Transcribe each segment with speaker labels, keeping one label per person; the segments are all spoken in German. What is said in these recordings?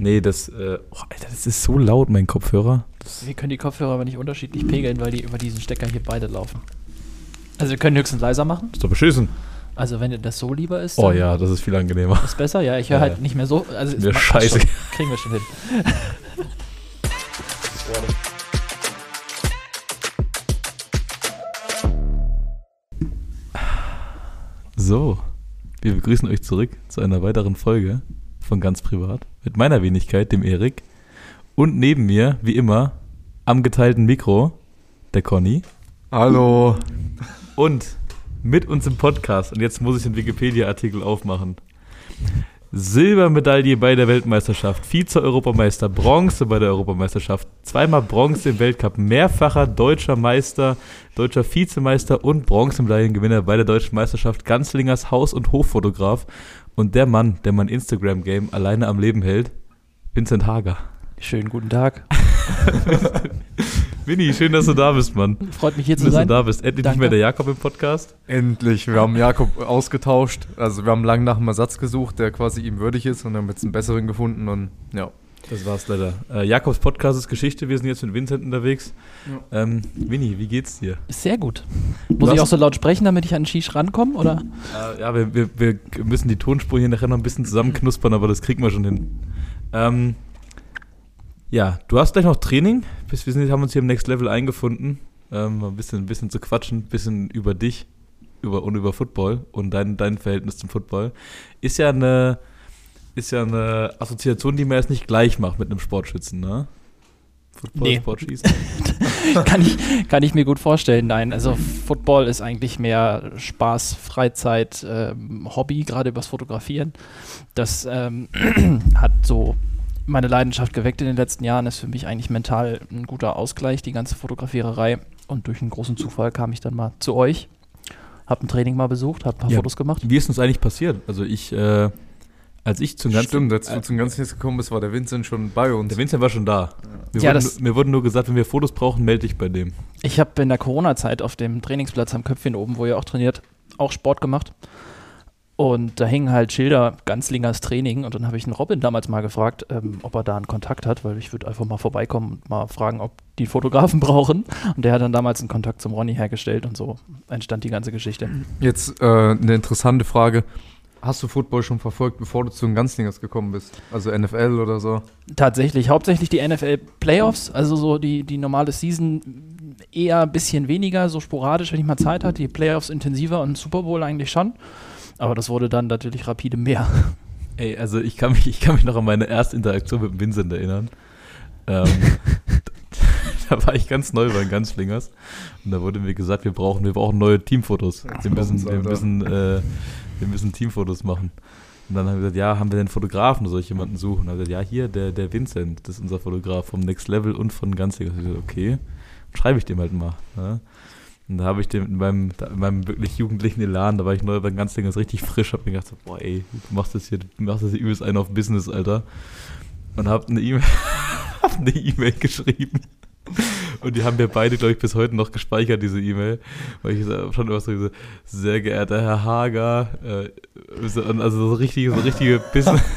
Speaker 1: Nee, das, äh, oh, Alter, das ist so laut, mein Kopfhörer. Das,
Speaker 2: Wir können die Kopfhörer aber nicht unterschiedlich pegeln, weil die über diesen Stecker hier beide laufen. Also wir können höchstens leiser machen.
Speaker 1: ist doch beschissen.
Speaker 2: Also wenn dir das so lieber ist,
Speaker 1: Oh ja, das ist viel angenehmer.
Speaker 2: ist besser. Ja, ich höre
Speaker 1: Ja,
Speaker 2: halt
Speaker 1: ja.
Speaker 2: nicht mehr so. Also
Speaker 1: Mir scheiße.
Speaker 2: Schon. Kriegen wir schon hin.
Speaker 1: So, wir begrüßen euch zurück zu einer weiteren Folge von Ganz Privat mit meiner Wenigkeit, dem Erik. Und neben mir, wie immer, am geteilten Mikro, der Conny.
Speaker 3: Hallo.
Speaker 1: Und mit uns im Podcast, und jetzt muss ich den Wikipedia-Artikel aufmachen. Silbermedaille bei der Weltmeisterschaft, Vize-Europameister, Bronze bei der Europameisterschaft, zweimal Bronze im Weltcup, mehrfacher deutscher Meister, deutscher Vizemeister und Bronzemedaillengewinner bei der deutschen Meisterschaft, Ganzlingers Haus- und Hoffotograf und der Mann, der mein Instagram-Game alleine am Leben hält, Vincent Hager.
Speaker 2: Schönen guten Tag.
Speaker 1: Winnie, schön, dass du da bist, Mann.
Speaker 2: Freut mich hier
Speaker 1: Schön,
Speaker 2: zu
Speaker 1: dass du
Speaker 2: sein.
Speaker 1: da bist. Endlich
Speaker 2: Danke.
Speaker 1: nicht mehr der Jakob im Podcast.
Speaker 3: Endlich. Wir haben Jakob ausgetauscht. Also wir haben lange nach einem Ersatz gesucht, der quasi ihm würdig ist und haben jetzt einen besseren gefunden und ja.
Speaker 1: Das war's leider. Äh, Jakobs Podcast ist Geschichte. Wir sind jetzt mit Vincent unterwegs. Ähm, Winnie, wie geht's dir?
Speaker 2: Sehr gut. Muss ich auch so laut sprechen, damit ich an den Shish rankomme? Oder?
Speaker 1: Äh, ja, wir, wir, wir müssen die Tonspur hier nachher noch ein bisschen zusammenknuspern, aber das kriegen wir schon hin. Ähm, ja, du hast gleich noch Training. Bis wir sind, haben uns hier im Next Level eingefunden. Ähm, mal ein bisschen, ein bisschen zu quatschen, ein bisschen über dich über, und über Football und dein, dein Verhältnis zum Football. Ist ja eine, ist ja eine Assoziation, die man jetzt nicht gleich macht mit einem Sportschützen, ne? Football,
Speaker 2: Nee.
Speaker 1: Sportschießen.
Speaker 2: kann, ich, kann ich mir gut vorstellen. Nein, also Football ist eigentlich mehr Spaß, Freizeit, ähm, Hobby, gerade übers Fotografieren. Das ähm, hat so meine Leidenschaft geweckt in den letzten Jahren. Ist für mich eigentlich mental ein guter Ausgleich, die ganze Fotografiererei. Und durch einen großen Zufall kam ich dann mal zu euch. Hab ein Training mal besucht, hab ein paar
Speaker 1: Ja.
Speaker 2: Fotos gemacht.
Speaker 1: Wie ist uns eigentlich passiert? Also ich, äh, als ich zum ganzen
Speaker 3: Stimmt, als du zum ganzen jetzt gekommen bist, war der Vincent schon bei uns.
Speaker 1: Der Vincent war schon da. Mir,
Speaker 2: Ja,
Speaker 1: wurde,
Speaker 2: das-
Speaker 1: nur- mir wurde nur gesagt, wenn wir Fotos brauchen, melde dich bei dem.
Speaker 2: Ich habe in der Corona-Zeit auf dem Trainingsplatz am Köpfchen oben, wo ihr auch trainiert, auch Sport gemacht. Und da hingen halt Schilder, Ganzlingers Training. Und dann habe ich einen Robin damals mal gefragt, ähm, ob er da einen Kontakt hat, weil ich würde einfach mal vorbeikommen und mal fragen, ob die Fotografen brauchen. Und der hat dann damals einen Kontakt zum Ronny hergestellt und so entstand die ganze Geschichte.
Speaker 3: Jetzt äh, eine interessante Frage. Hast du Football schon verfolgt, bevor du zu den Ganzlingers gekommen bist? Also NFL oder so?
Speaker 2: Tatsächlich, hauptsächlich die NFL Playoffs, also so die, die normale Season eher ein bisschen weniger, so sporadisch, wenn ich mal Zeit hatte. Die Playoffs intensiver und Super Bowl eigentlich schon. Aber das wurde dann natürlich rapide mehr.
Speaker 1: Ey, also ich kann mich, ich kann mich noch an meine erste Interaktion mit dem Vincent erinnern. Ähm, da war ich ganz neu bei den Ganzlingers und da wurde mir gesagt, wir brauchen, wir brauchen neue Teamfotos. Wir müssen, wir müssen, äh, wir müssen Teamfotos machen. Und dann haben wir gesagt, ja, haben wir denn Fotografen, soll ich jemanden suchen? Und dann haben wir gesagt, ja, hier, der, der Vincent, das ist unser Fotograf vom Next Level und von Ganzlingers. Ich gesagt, okay, schreibe ich dem halt mal. Ne? Und da habe ich dem in meinem, in meinem wirklich jugendlichen Elan, da war ich neu bei Ganzlingers richtig frisch, hab mir gedacht, so, boah ey, du machst das hier, du machst das hier übelst einen auf Business, Alter. Und hab eine E-Mail, hab eine E-Mail geschrieben. Und die haben wir beide, glaube ich, bis heute noch gespeichert, diese E-Mail. Weil ich schon immer so gesagt, sehr geehrter Herr Hager, äh, so, also so richtige, so richtige Business.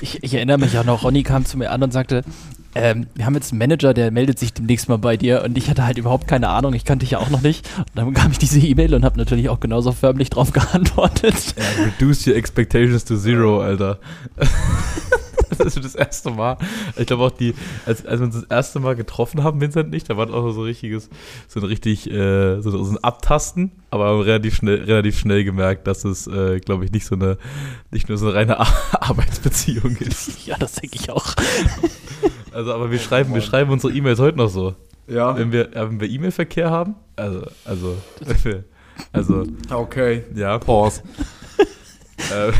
Speaker 2: Ich, ich erinnere mich auch noch, Ronny kam zu mir an und sagte, ähm, wir haben jetzt einen Manager, der meldet sich demnächst mal bei dir und ich hatte halt überhaupt keine Ahnung, ich kannte dich ja auch noch nicht. Und dann bekam ich diese E-Mail und habe natürlich auch genauso förmlich drauf geantwortet.
Speaker 1: Ja, reduce your expectations to zero, Alter. das ist das erste Mal. Ich glaube auch die, als, als wir uns das erste Mal getroffen haben, Vincent nicht, da war auch so ein richtiges, so ein richtig, äh, so, so ein Abtasten, aber haben relativ schnell, relativ schnell gemerkt, dass es, äh, glaube ich, nicht so eine, nicht nur so eine reine Ar- Arbeitsbeziehung ist.
Speaker 2: Ja, das denke ich auch.
Speaker 1: Also, aber wir schreiben, wir schreiben unsere E-Mails heute noch so.
Speaker 3: Ja.
Speaker 1: Wenn wir, ja, wenn wir E-Mail-Verkehr haben, also, also, also,
Speaker 3: Okay.
Speaker 1: ja,
Speaker 3: Pause.
Speaker 1: Äh,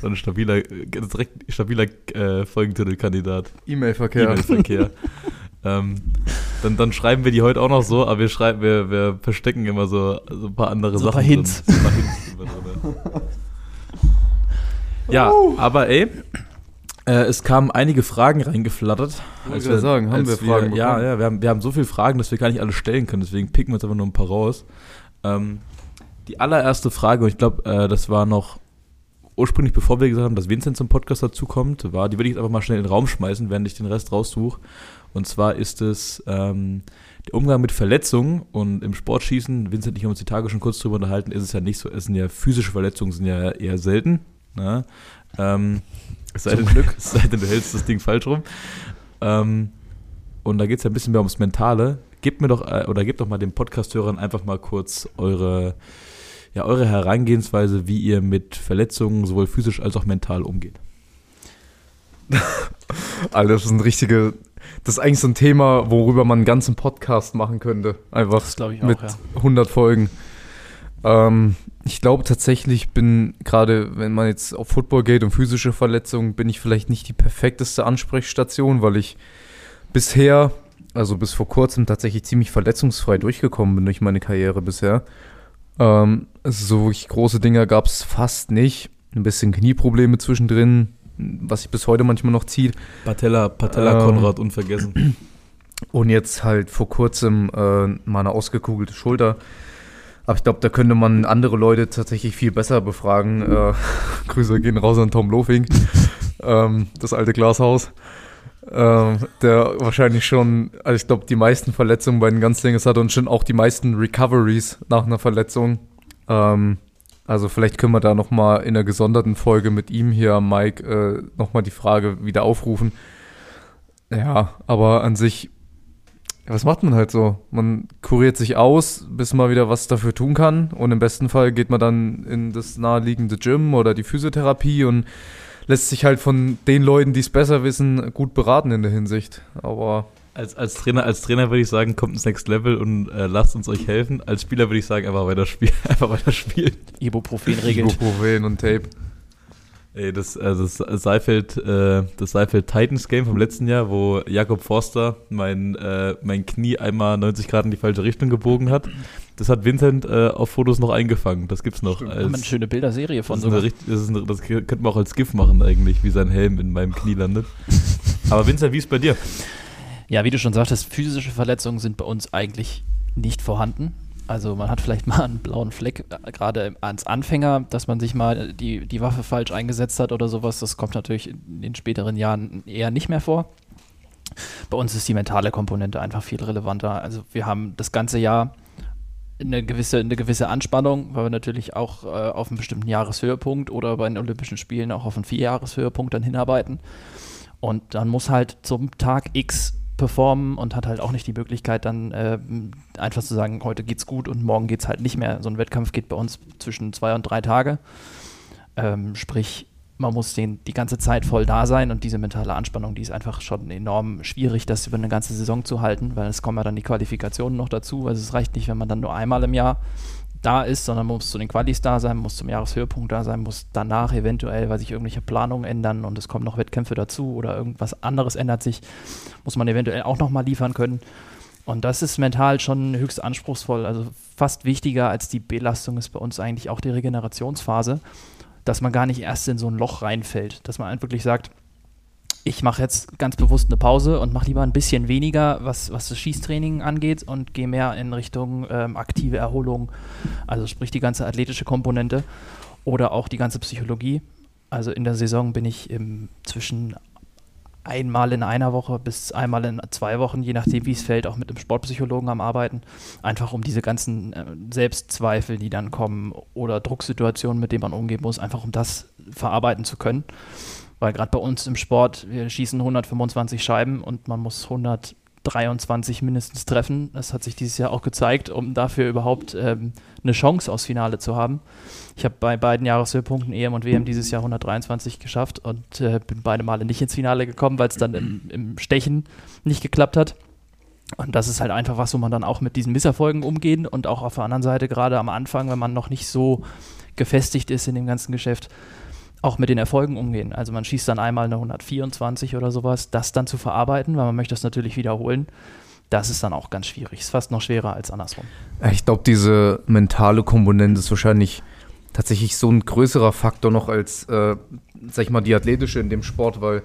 Speaker 1: so ein stabiler, direkt stabiler äh, Folgentitelkandidat.
Speaker 3: E-Mail-Verkehr.
Speaker 1: E-Mail-Verkehr. ähm, dann, dann schreiben wir die heute auch noch so, aber wir schreiben, wir, wir verstecken immer so, so ein paar andere
Speaker 2: So ein
Speaker 1: Sachen.
Speaker 2: paar Hints.
Speaker 1: Drin. So ein paar Hints drin. Ja, aber ey, äh, es kamen einige Fragen reingeflattert. Als
Speaker 3: gerade sagen, haben wir Fragen
Speaker 1: Ja,
Speaker 3: bekommen?
Speaker 1: ja, wir haben, wir haben so viele Fragen, dass wir gar nicht alle stellen können. Deswegen picken wir uns einfach nur ein paar raus. Ähm, die allererste Frage, und ich glaube, äh, das war noch ursprünglich, bevor wir gesagt haben, dass Vincent zum Podcast dazukommt, war, die würde ich jetzt einfach mal schnell in den Raum schmeißen, während ich den Rest raussuche. Und zwar ist es ähm, der Umgang mit Verletzungen und im Sportschießen, Vincent ich haben uns die Tage schon kurz drüber unterhalten, ist es ja nicht so, es sind ja physische Verletzungen, sind ja eher selten. Ne? Ähm, es sei, denn, Glück. es sei denn, du hältst das Ding falsch rum. Ähm, und da geht es ja ein bisschen mehr ums Mentale. Gebt mir doch, äh, oder gebt doch mal den Podcast-Hörern einfach mal kurz eure, ja, eure Herangehensweise, wie ihr mit Verletzungen sowohl physisch als auch mental umgeht.
Speaker 3: Alter, das ist ein richtige, das ist eigentlich so ein Thema, worüber man einen ganzen Podcast machen könnte. Einfach
Speaker 2: Das ich
Speaker 3: mit
Speaker 2: auch, ja.
Speaker 3: 100 Folgen. Ähm, ich glaube tatsächlich bin gerade, wenn man jetzt auf Football geht und physische Verletzungen, bin ich vielleicht nicht die perfekteste Ansprechstation, weil ich bisher, also bis vor kurzem tatsächlich ziemlich verletzungsfrei durchgekommen bin durch meine Karriere bisher. Ähm, also so wirklich große Dinger gab es fast nicht. Ein bisschen Knieprobleme zwischendrin, was sich bis heute manchmal noch zieht.
Speaker 1: Patella, Patella
Speaker 3: Ähm.
Speaker 1: Konrad unvergessen.
Speaker 3: Und jetzt halt vor kurzem äh, mal eine ausgekugelte Schulter. Aber ich glaube, da könnte man andere Leute tatsächlich viel besser befragen. Äh, Grüße gehen raus an Tom Lofing, ähm, das alte Glashaus. Ähm, der wahrscheinlich schon, also ich glaube, die meisten Verletzungen bei den Ganzlingers hat und schon auch die meisten Recoveries nach einer Verletzung. Ähm, also vielleicht können wir da nochmal in einer gesonderten Folge mit ihm hier, Mike, äh, nochmal die Frage wieder aufrufen. Ja, aber an sich, was macht man halt so? Man kuriert sich aus, bis man wieder was dafür tun kann. Und im besten Fall geht man dann in das naheliegende Gym oder die Physiotherapie und lässt sich halt von den Leuten, die es besser wissen, gut beraten in der Hinsicht. Aber
Speaker 1: Als, als, Trainer, als Trainer würde ich sagen, kommt ins Next Level und äh, lasst uns euch helfen. Als Spieler würde ich sagen, einfach weiter spielen. Einfach weiter spielen.
Speaker 2: Ibuprofen regelt.
Speaker 3: Ibuprofen und Tape.
Speaker 1: Ey, das, also das Seifeld, äh, das Seifeld Titans Game vom letzten Jahr, wo Jakob Forster mein, äh, mein Knie einmal 90 Grad in die falsche Richtung gebogen hat, das hat Vincent äh, auf Fotos noch eingefangen. Das gibt's noch.
Speaker 2: Da haben wir eine
Speaker 1: Als,
Speaker 2: schöne Bilderserie von sogar.
Speaker 1: richtig- das, eine, das könnte man auch als GIF machen eigentlich, wie sein Helm in meinem Knie landet. Aber Vincent, wie ist bei dir?
Speaker 2: Ja, wie du schon sagtest, physische Verletzungen sind bei uns eigentlich nicht vorhanden. Also man hat vielleicht mal einen blauen Fleck, äh, gerade als Anfänger, dass man sich mal die, die Waffe falsch eingesetzt hat oder sowas. Das kommt natürlich in den späteren Jahren eher nicht mehr vor. Bei uns ist die mentale Komponente einfach viel relevanter. Also wir haben das ganze Jahr eine gewisse, eine gewisse Anspannung, weil wir natürlich auch äh, auf einen bestimmten Jahreshöhepunkt oder bei den Olympischen Spielen auch auf einen Vierjahreshöhepunkt dann hinarbeiten. Und dann muss halt zum Tag X performen und hat halt auch nicht die Möglichkeit, dann ähm, einfach zu sagen, heute geht's gut und morgen geht's halt nicht mehr. So ein Wettkampf geht bei uns zwischen zwei und drei Tage. Ähm, sprich, man muss den die ganze Zeit voll da sein und diese mentale Anspannung, die ist einfach schon enorm schwierig, das über eine ganze Saison zu halten, weil es kommen ja dann die Qualifikationen noch dazu. Also es reicht nicht, wenn man dann nur einmal im Jahr da ist, sondern muss zu den Qualis da sein, muss zum Jahreshöhepunkt da sein, muss danach eventuell, weil sich irgendwelche Planungen ändern und es kommen noch Wettkämpfe dazu oder irgendwas anderes ändert sich, muss man eventuell auch nochmal liefern können. Und das ist mental schon höchst anspruchsvoll. Also fast wichtiger als die Belastung ist bei uns eigentlich auch die Regenerationsphase, dass man gar nicht erst in so ein Loch reinfällt, dass man einfach wirklich sagt, ich mache jetzt ganz bewusst eine Pause und mache lieber ein bisschen weniger, was, was das Schießtraining angeht und gehe mehr in Richtung ähm, aktive Erholung, also sprich die ganze athletische Komponente oder auch die ganze Psychologie. Also in der Saison bin ich im, zwischen einmal in einer Woche bis einmal in zwei Wochen, je nachdem wie es fällt, auch mit einem Sportpsychologen am Arbeiten, einfach um diese ganzen äh, Selbstzweifel, die dann kommen oder Drucksituationen, mit denen man umgehen muss, einfach um das verarbeiten zu können. Weil gerade bei uns im Sport, wir schießen 125 Scheiben und man muss 123 mindestens treffen. Das hat sich dieses Jahr auch gezeigt, um dafür überhaupt ähm, eine Chance aufs Finale zu haben. Ich habe bei beiden Jahreshöhepunkten EM und WM dieses Jahr 123 geschafft und äh, bin beide Male nicht ins Finale gekommen, weil es dann im, im Stechen nicht geklappt hat. Und das ist halt einfach was, wo man dann auch mit diesen Misserfolgen umgehen und auch auf der anderen Seite, gerade am Anfang, wenn man noch nicht so gefestigt ist in dem ganzen Geschäft, auch mit den Erfolgen umgehen. Also man schießt dann einmal eine 124 oder sowas, das dann zu verarbeiten, weil man möchte das natürlich wiederholen. Das ist dann auch ganz schwierig. Ist fast noch schwerer als andersrum.
Speaker 3: Ja, Ich glaube, diese mentale Komponente ist wahrscheinlich tatsächlich so ein größerer Faktor noch als, äh, sag ich mal, die athletische in dem Sport, weil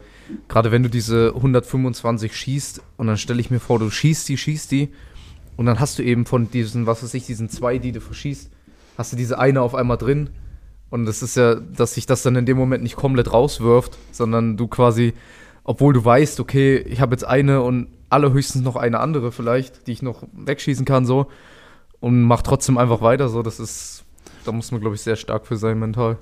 Speaker 3: gerade wenn du diese 125 schießt und dann stelle ich mir vor, du schießt die, schießt die und dann hast du eben von diesen, was weiß ich, diesen zwei, die du verschießt, hast du diese eine auf einmal drin Und es ist ja, dass sich das dann in dem Moment nicht komplett rauswirft, sondern du quasi, obwohl du weißt, okay, ich habe jetzt eine und allerhöchstens noch eine andere vielleicht, die ich noch wegschießen kann, so, und mach trotzdem einfach weiter, so, das ist, da muss man, glaube ich, sehr stark für sein mental.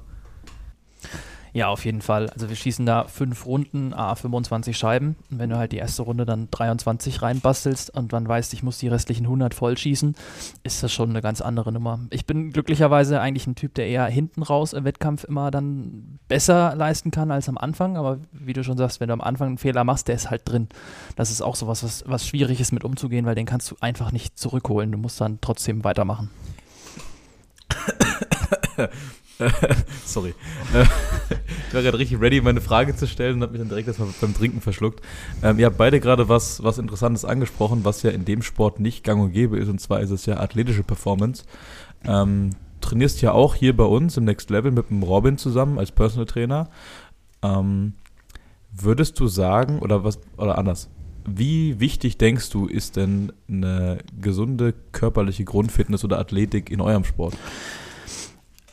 Speaker 2: Ja, auf jeden Fall. Also wir schießen da fünf Runden, a 25 Scheiben. Und wenn du halt die erste Runde dann 23 reinbastelst und dann weißt, ich muss die restlichen 100 voll schießen, ist das schon eine ganz andere Nummer. Ich bin glücklicherweise eigentlich ein Typ, der eher hinten raus im Wettkampf immer dann besser leisten kann als am Anfang. Aber wie du schon sagst, wenn du am Anfang einen Fehler machst, der ist halt drin. Das ist auch sowas, was, was schwierig ist mit umzugehen, weil den kannst du einfach nicht zurückholen. Du musst dann trotzdem weitermachen.
Speaker 1: Sorry. ich war gerade richtig ready, meine Frage zu stellen und habe mich dann direkt erstmal beim Trinken verschluckt. Ähm, ihr habt beide gerade was, was Interessantes angesprochen, was ja in dem Sport nicht gang und gäbe ist, und zwar ist es ja athletische Performance. Ähm, trainierst ja auch hier bei uns im Next Level mit dem Robin zusammen als Personal Trainer. Ähm, würdest du sagen, oder was, oder anders, wie wichtig denkst du, ist denn eine gesunde körperliche Grundfitness oder Athletik in eurem Sport?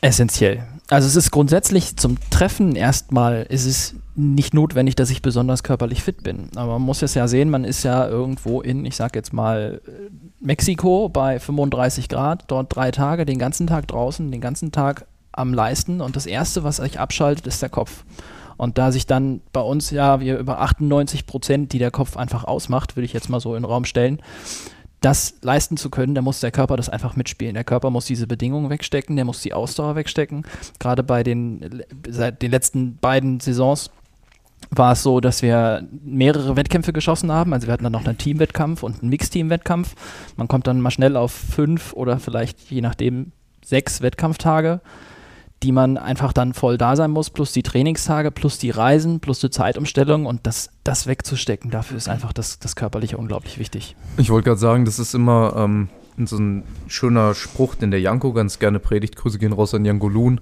Speaker 2: Essentiell. Also es ist grundsätzlich zum Treffen erstmal ist es nicht notwendig, dass ich besonders körperlich fit bin. Aber man muss es ja sehen, man ist ja irgendwo in, ich sag jetzt mal, Mexiko bei 35 Grad, dort drei Tage, den ganzen Tag draußen, den ganzen Tag am Leisten und das Erste, was euch abschaltet, ist der Kopf. Und da sich dann bei uns ja wir über 98 Prozent, die der Kopf einfach ausmacht, würde ich jetzt mal so in den Raum stellen, das leisten zu können, da muss der Körper das einfach mitspielen. Der Körper muss diese Bedingungen wegstecken, der muss die Ausdauer wegstecken. Gerade bei den, seit den letzten beiden Saisons war es so, dass wir mehrere Wettkämpfe geschossen haben. Also wir hatten dann noch einen Teamwettkampf und einen Mixteam-Wettkampf. Man kommt dann mal schnell auf fünf oder vielleicht je nachdem sechs Wettkampftage die man einfach dann voll da sein muss, plus die Trainingstage, plus die Reisen, plus die Zeitumstellung und das, das wegzustecken, dafür ist einfach das, das Körperliche unglaublich wichtig.
Speaker 3: Ich wollte gerade sagen, das ist immer ähm, so ein schöner Spruch, den der Janko ganz gerne predigt. Grüße gehen raus an Janko Loon.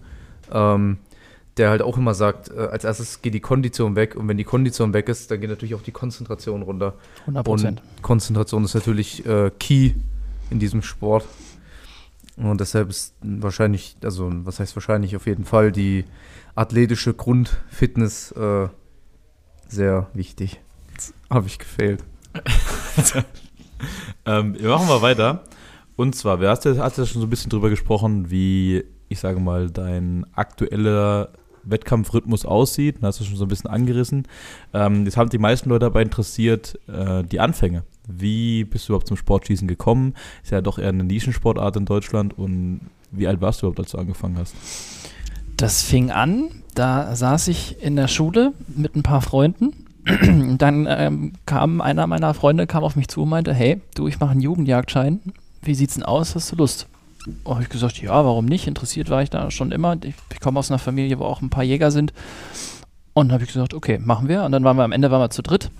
Speaker 3: Ähm, der halt auch immer sagt, äh, als erstes geht die Kondition weg und wenn die Kondition weg ist, dann geht natürlich auch die Konzentration runter.
Speaker 2: 100 Prozent.
Speaker 3: Konzentration ist natürlich äh, key in diesem Sport. Und deshalb ist wahrscheinlich, also was heißt wahrscheinlich auf jeden Fall die athletische Grundfitness äh, sehr wichtig. Habe ich gefehlt.
Speaker 1: ähm, wir machen mal weiter. Und zwar, wir hast ja, hast ja schon so ein bisschen drüber gesprochen, wie, ich sage mal, dein aktueller Wettkampfrhythmus aussieht. Da hast du schon so ein bisschen angerissen. Ähm, jetzt haben die meisten Leute dabei interessiert, äh, die Anfänge. Wie bist du überhaupt zum Sportschießen gekommen? Ist ja doch eher eine Nischensportart in Deutschland. Und wie alt warst du überhaupt, als du angefangen hast?
Speaker 2: Das fing an, da saß ich in der Schule mit ein paar Freunden. Dann ähm, kam einer meiner Freunde kam auf mich zu und meinte, hey, du, ich mache einen Jugendjagdschein. Wie sieht's denn aus? Hast du Lust? Oh, habe ich gesagt, ja, warum nicht? Interessiert war ich da schon immer. Ich, ich komme aus einer Familie, wo auch ein paar Jäger sind. Und habe ich gesagt, okay, machen wir. Und dann waren wir am Ende waren wir zu dritt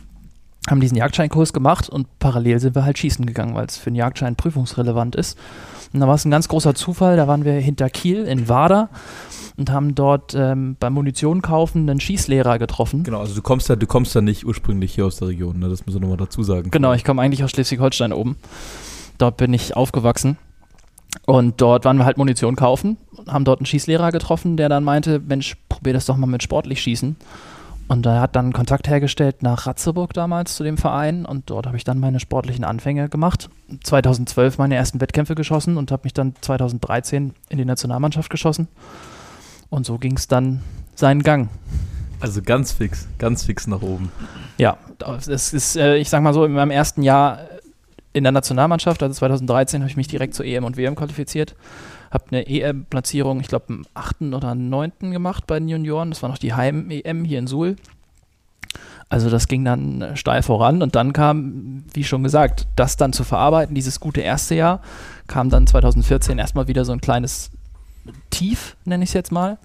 Speaker 2: haben diesen Jagdscheinkurs gemacht und parallel sind wir halt schießen gegangen, weil es für einen Jagdschein prüfungsrelevant ist. Und da war es ein ganz großer Zufall, da waren wir hinter Kiel in Wader und haben dort ähm, beim Munition kaufen einen Schießlehrer getroffen.
Speaker 1: Genau, also du kommst ja, du kommst ja nicht ursprünglich hier aus der Region, ne? das müssen wir nochmal dazu sagen.
Speaker 2: Genau, ich komme eigentlich aus Schleswig-Holstein oben. Dort bin ich aufgewachsen. Und dort waren wir halt Munition kaufen, haben dort einen Schießlehrer getroffen, der dann meinte, Mensch, probier das doch mal mit sportlich schießen. Und er hat dann Kontakt hergestellt nach Ratzeburg damals zu dem Verein und dort habe ich dann meine sportlichen Anfänge gemacht. 2012 meine ersten Wettkämpfe geschossen und habe mich dann 2013 in die Nationalmannschaft geschossen. Und so ging es dann seinen Gang.
Speaker 1: Also ganz fix, ganz fix nach oben.
Speaker 2: Ja, es ist, äh, ich sag mal so, in meinem ersten Jahr in der Nationalmannschaft, also 2013, habe ich mich direkt zur EM und WM qualifiziert habe eine EM-Platzierung, ich glaube, am 8. oder 9. gemacht bei den Junioren. Das war noch die Heim-EM hier in Suhl. Also das ging dann äh, steil voran und dann kam, wie schon gesagt, das dann zu verarbeiten, dieses gute erste Jahr, kam dann 2014 erstmal wieder so ein kleines Tief, nenne ich es jetzt mal.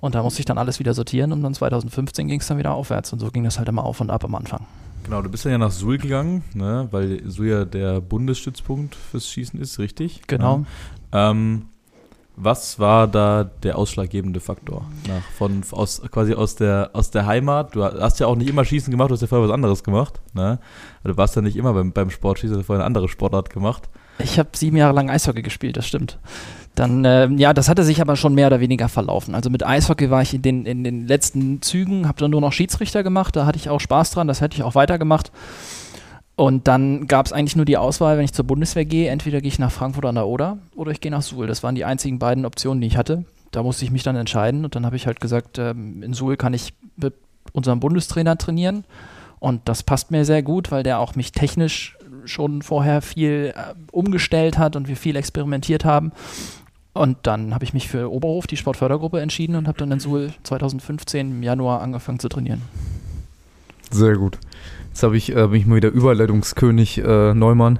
Speaker 2: Und da musste ich dann alles wieder sortieren und dann 2015 ging es dann wieder aufwärts und so ging das halt immer auf und ab am Anfang.
Speaker 1: Genau, du bist ja nach Suhl gegangen, ne, weil Suhl ja der Bundesstützpunkt fürs Schießen ist, richtig?
Speaker 2: Genau.
Speaker 1: Ähm, was war da der ausschlaggebende Faktor? Nach, von, aus, quasi aus der, aus der Heimat. Du hast ja auch nicht immer Schießen gemacht, du hast ja vorher was anderes gemacht. Ne? Du warst ja nicht immer beim, beim Sportschießen, du hast vorher eine andere Sportart gemacht.
Speaker 2: Ich habe sieben Jahre lang Eishockey gespielt, das stimmt. Dann, äh, ja, das hatte sich aber schon mehr oder weniger verlaufen. Also mit Eishockey war ich in den, in den letzten Zügen, habe dann nur noch Schiedsrichter gemacht, da hatte ich auch Spaß dran, das hätte ich auch weitergemacht. Und dann gab es eigentlich nur die Auswahl, wenn ich zur Bundeswehr gehe, entweder gehe ich nach Frankfurt an der Oder oder ich gehe nach Suhl. Das waren die einzigen beiden Optionen, die ich hatte. Da musste ich mich dann entscheiden und dann habe ich halt gesagt, ähm, in Suhl kann ich mit unserem Bundestrainer trainieren und das passt mir sehr gut, weil der auch mich technisch schon vorher viel äh, umgestellt hat und wir viel experimentiert haben. Und dann habe ich mich für Oberhof, die Sportfördergruppe, entschieden und habe dann in Suhl 2015 im Januar angefangen zu trainieren.
Speaker 3: Sehr gut. Jetzt habe ich, äh, bin ich mal wieder Überleitungskönig äh, Neumann.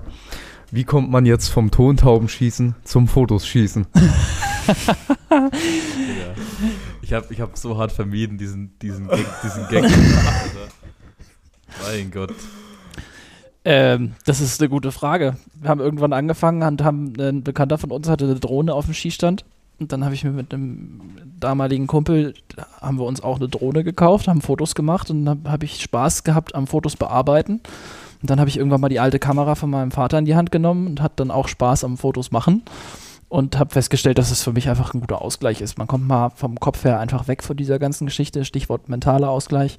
Speaker 3: Wie kommt man jetzt vom Tontaubenschießen zum Fotos schießen?
Speaker 1: Ja. Ich habe ich hab so hart vermieden, diesen, diesen Gag, diesen Gag zu machen, Alter. Mein Gott.
Speaker 2: Ähm, das ist eine gute Frage. Wir haben irgendwann angefangen und haben ein Bekannter von uns hatte eine Drohne auf dem Skistand. Und dann habe ich mir mit einem damaligen Kumpel, haben wir uns auch eine Drohne gekauft, haben Fotos gemacht und dann habe ich Spaß gehabt am Fotos bearbeiten. Und dann habe ich irgendwann mal die alte Kamera von meinem Vater in die Hand genommen und hat dann auch Spaß am Fotos machen. Und habe festgestellt, dass es für mich einfach ein guter Ausgleich ist. Man kommt mal vom Kopf her einfach weg von dieser ganzen Geschichte, Stichwort mentaler Ausgleich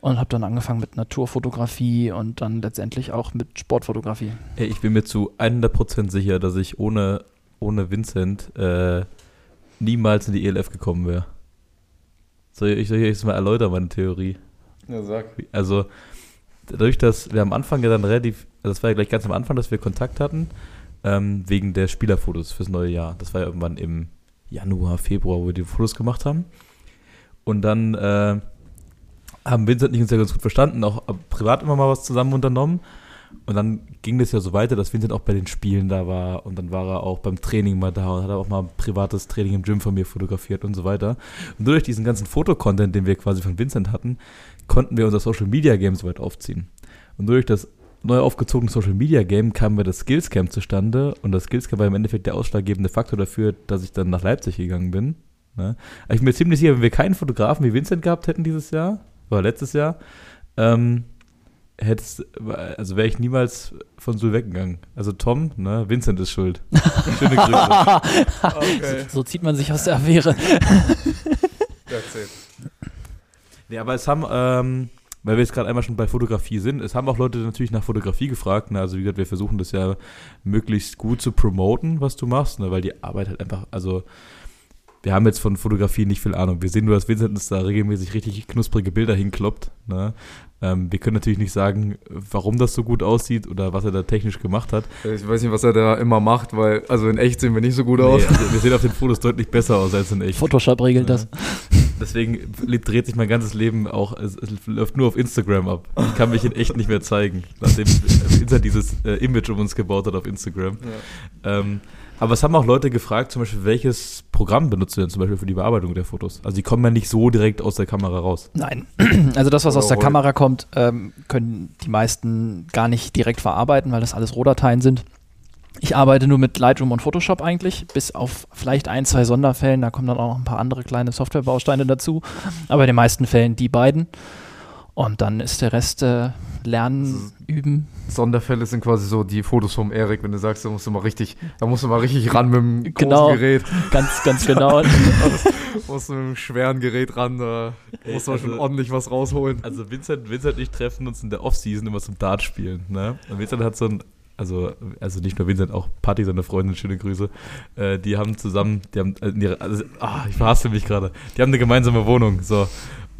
Speaker 2: und habe dann angefangen mit Naturfotografie und dann letztendlich auch mit Sportfotografie.
Speaker 1: Ich bin mir zu 100% sicher, dass ich ohne, ohne Vincent äh, niemals in die ELF gekommen wäre. Soll ich, soll ich jetzt mal erläutern, meine Theorie?
Speaker 3: Ja, sag.
Speaker 1: Also, dadurch, dass wir am Anfang ja dann relativ, also das war ja gleich ganz am Anfang, dass wir Kontakt hatten, ähm, wegen der Spielerfotos fürs neue Jahr. Das war ja irgendwann im Januar, Februar, wo wir die Fotos gemacht haben. Und dann äh, haben Vincent und ich uns ja ganz gut verstanden, auch privat immer mal was zusammen unternommen. Und dann ging das ja so weiter, dass Vincent auch bei den Spielen da war und dann war er auch beim Training mal da und hat auch mal ein privates Training im Gym von mir fotografiert und so weiter. Und durch diesen ganzen Fotocontent, den wir quasi von Vincent hatten, konnten wir unser Social Media Game so weit aufziehen. Und durch das neu aufgezogene Social Media Game kam mir das Skills Camp zustande und das Skills Camp war im Endeffekt der ausschlaggebende Faktor dafür, dass ich dann nach Leipzig gegangen bin. Ne? Ich bin mir ziemlich sicher, wenn wir keinen Fotografen wie Vincent gehabt hätten dieses Jahr, oder letztes Jahr, ähm, hättest, also wäre ich niemals von Sul weggegangen. Also Tom, ne, Vincent ist schuld. Schöne Grüße.
Speaker 3: Okay.
Speaker 2: So zieht man sich aus der Affäre.
Speaker 3: That's it.
Speaker 1: Nee, aber es haben, ähm, weil wir jetzt gerade einmal schon bei Fotografie sind, es haben auch Leute natürlich nach Fotografie gefragt. Ne? Also wie gesagt, wir versuchen das ja möglichst gut zu promoten, was du machst, ne? weil die Arbeit halt einfach, also wir haben jetzt von Fotografie nicht viel Ahnung. Wir sehen nur, dass Vincent uns da regelmäßig richtig knusprige Bilder hinkloppt. Ne? Ähm, wir können natürlich nicht sagen, warum das so gut aussieht oder was er da technisch gemacht hat.
Speaker 3: Ich weiß nicht, was er da immer macht, weil, also in echt sehen wir nicht so gut aus.
Speaker 1: Nee, also wir sehen auf den Fotos deutlich besser aus als in echt.
Speaker 2: Photoshop regelt das.
Speaker 1: Deswegen dreht sich mein ganzes Leben auch, es, es läuft nur auf Instagram ab. Ich kann mich in echt nicht mehr zeigen, nachdem Vincent dieses äh, Image um uns gebaut hat auf Instagram. Ähm, aber es haben auch Leute gefragt, zum Beispiel, welches Programm benutzt du denn zum Beispiel für die Bearbeitung der Fotos? Also die kommen ja nicht so direkt aus der Kamera raus.
Speaker 2: Nein, also das, was
Speaker 3: Oder
Speaker 2: aus der
Speaker 3: Roll.
Speaker 2: Kamera kommt, ähm, können die meisten gar nicht direkt verarbeiten, weil das alles Rohdateien sind. Ich arbeite nur mit Lightroom und Photoshop eigentlich, bis auf vielleicht ein, zwei Sonderfällen. Da kommen dann auch noch ein paar andere kleine Softwarebausteine dazu. Aber in den meisten Fällen die beiden. Und dann ist der Rest äh, Lernen, Üben.
Speaker 3: Sonderfälle sind quasi so die Fotos vom Erik, wenn du sagst, da musst du mal richtig, da musst du mal richtig ran mit dem großen
Speaker 2: Genau.
Speaker 3: Gerät.
Speaker 2: Ganz, ganz genau.
Speaker 3: musst du mit dem schweren Gerät ran, da
Speaker 1: Ey,
Speaker 3: musst du schon
Speaker 1: also-
Speaker 3: ordentlich was rausholen.
Speaker 1: Also Vincent, Vincent und ich treffen uns in der Offseason immer zum Dart spielen. Ne? Und Vincent hat so ein, also, also nicht nur Vincent, auch Patty, seine Freundin, schöne Grüße. Äh, die haben zusammen, die haben, äh, also, ah, ich verhasse mich gerade. Die haben eine gemeinsame Wohnung, so.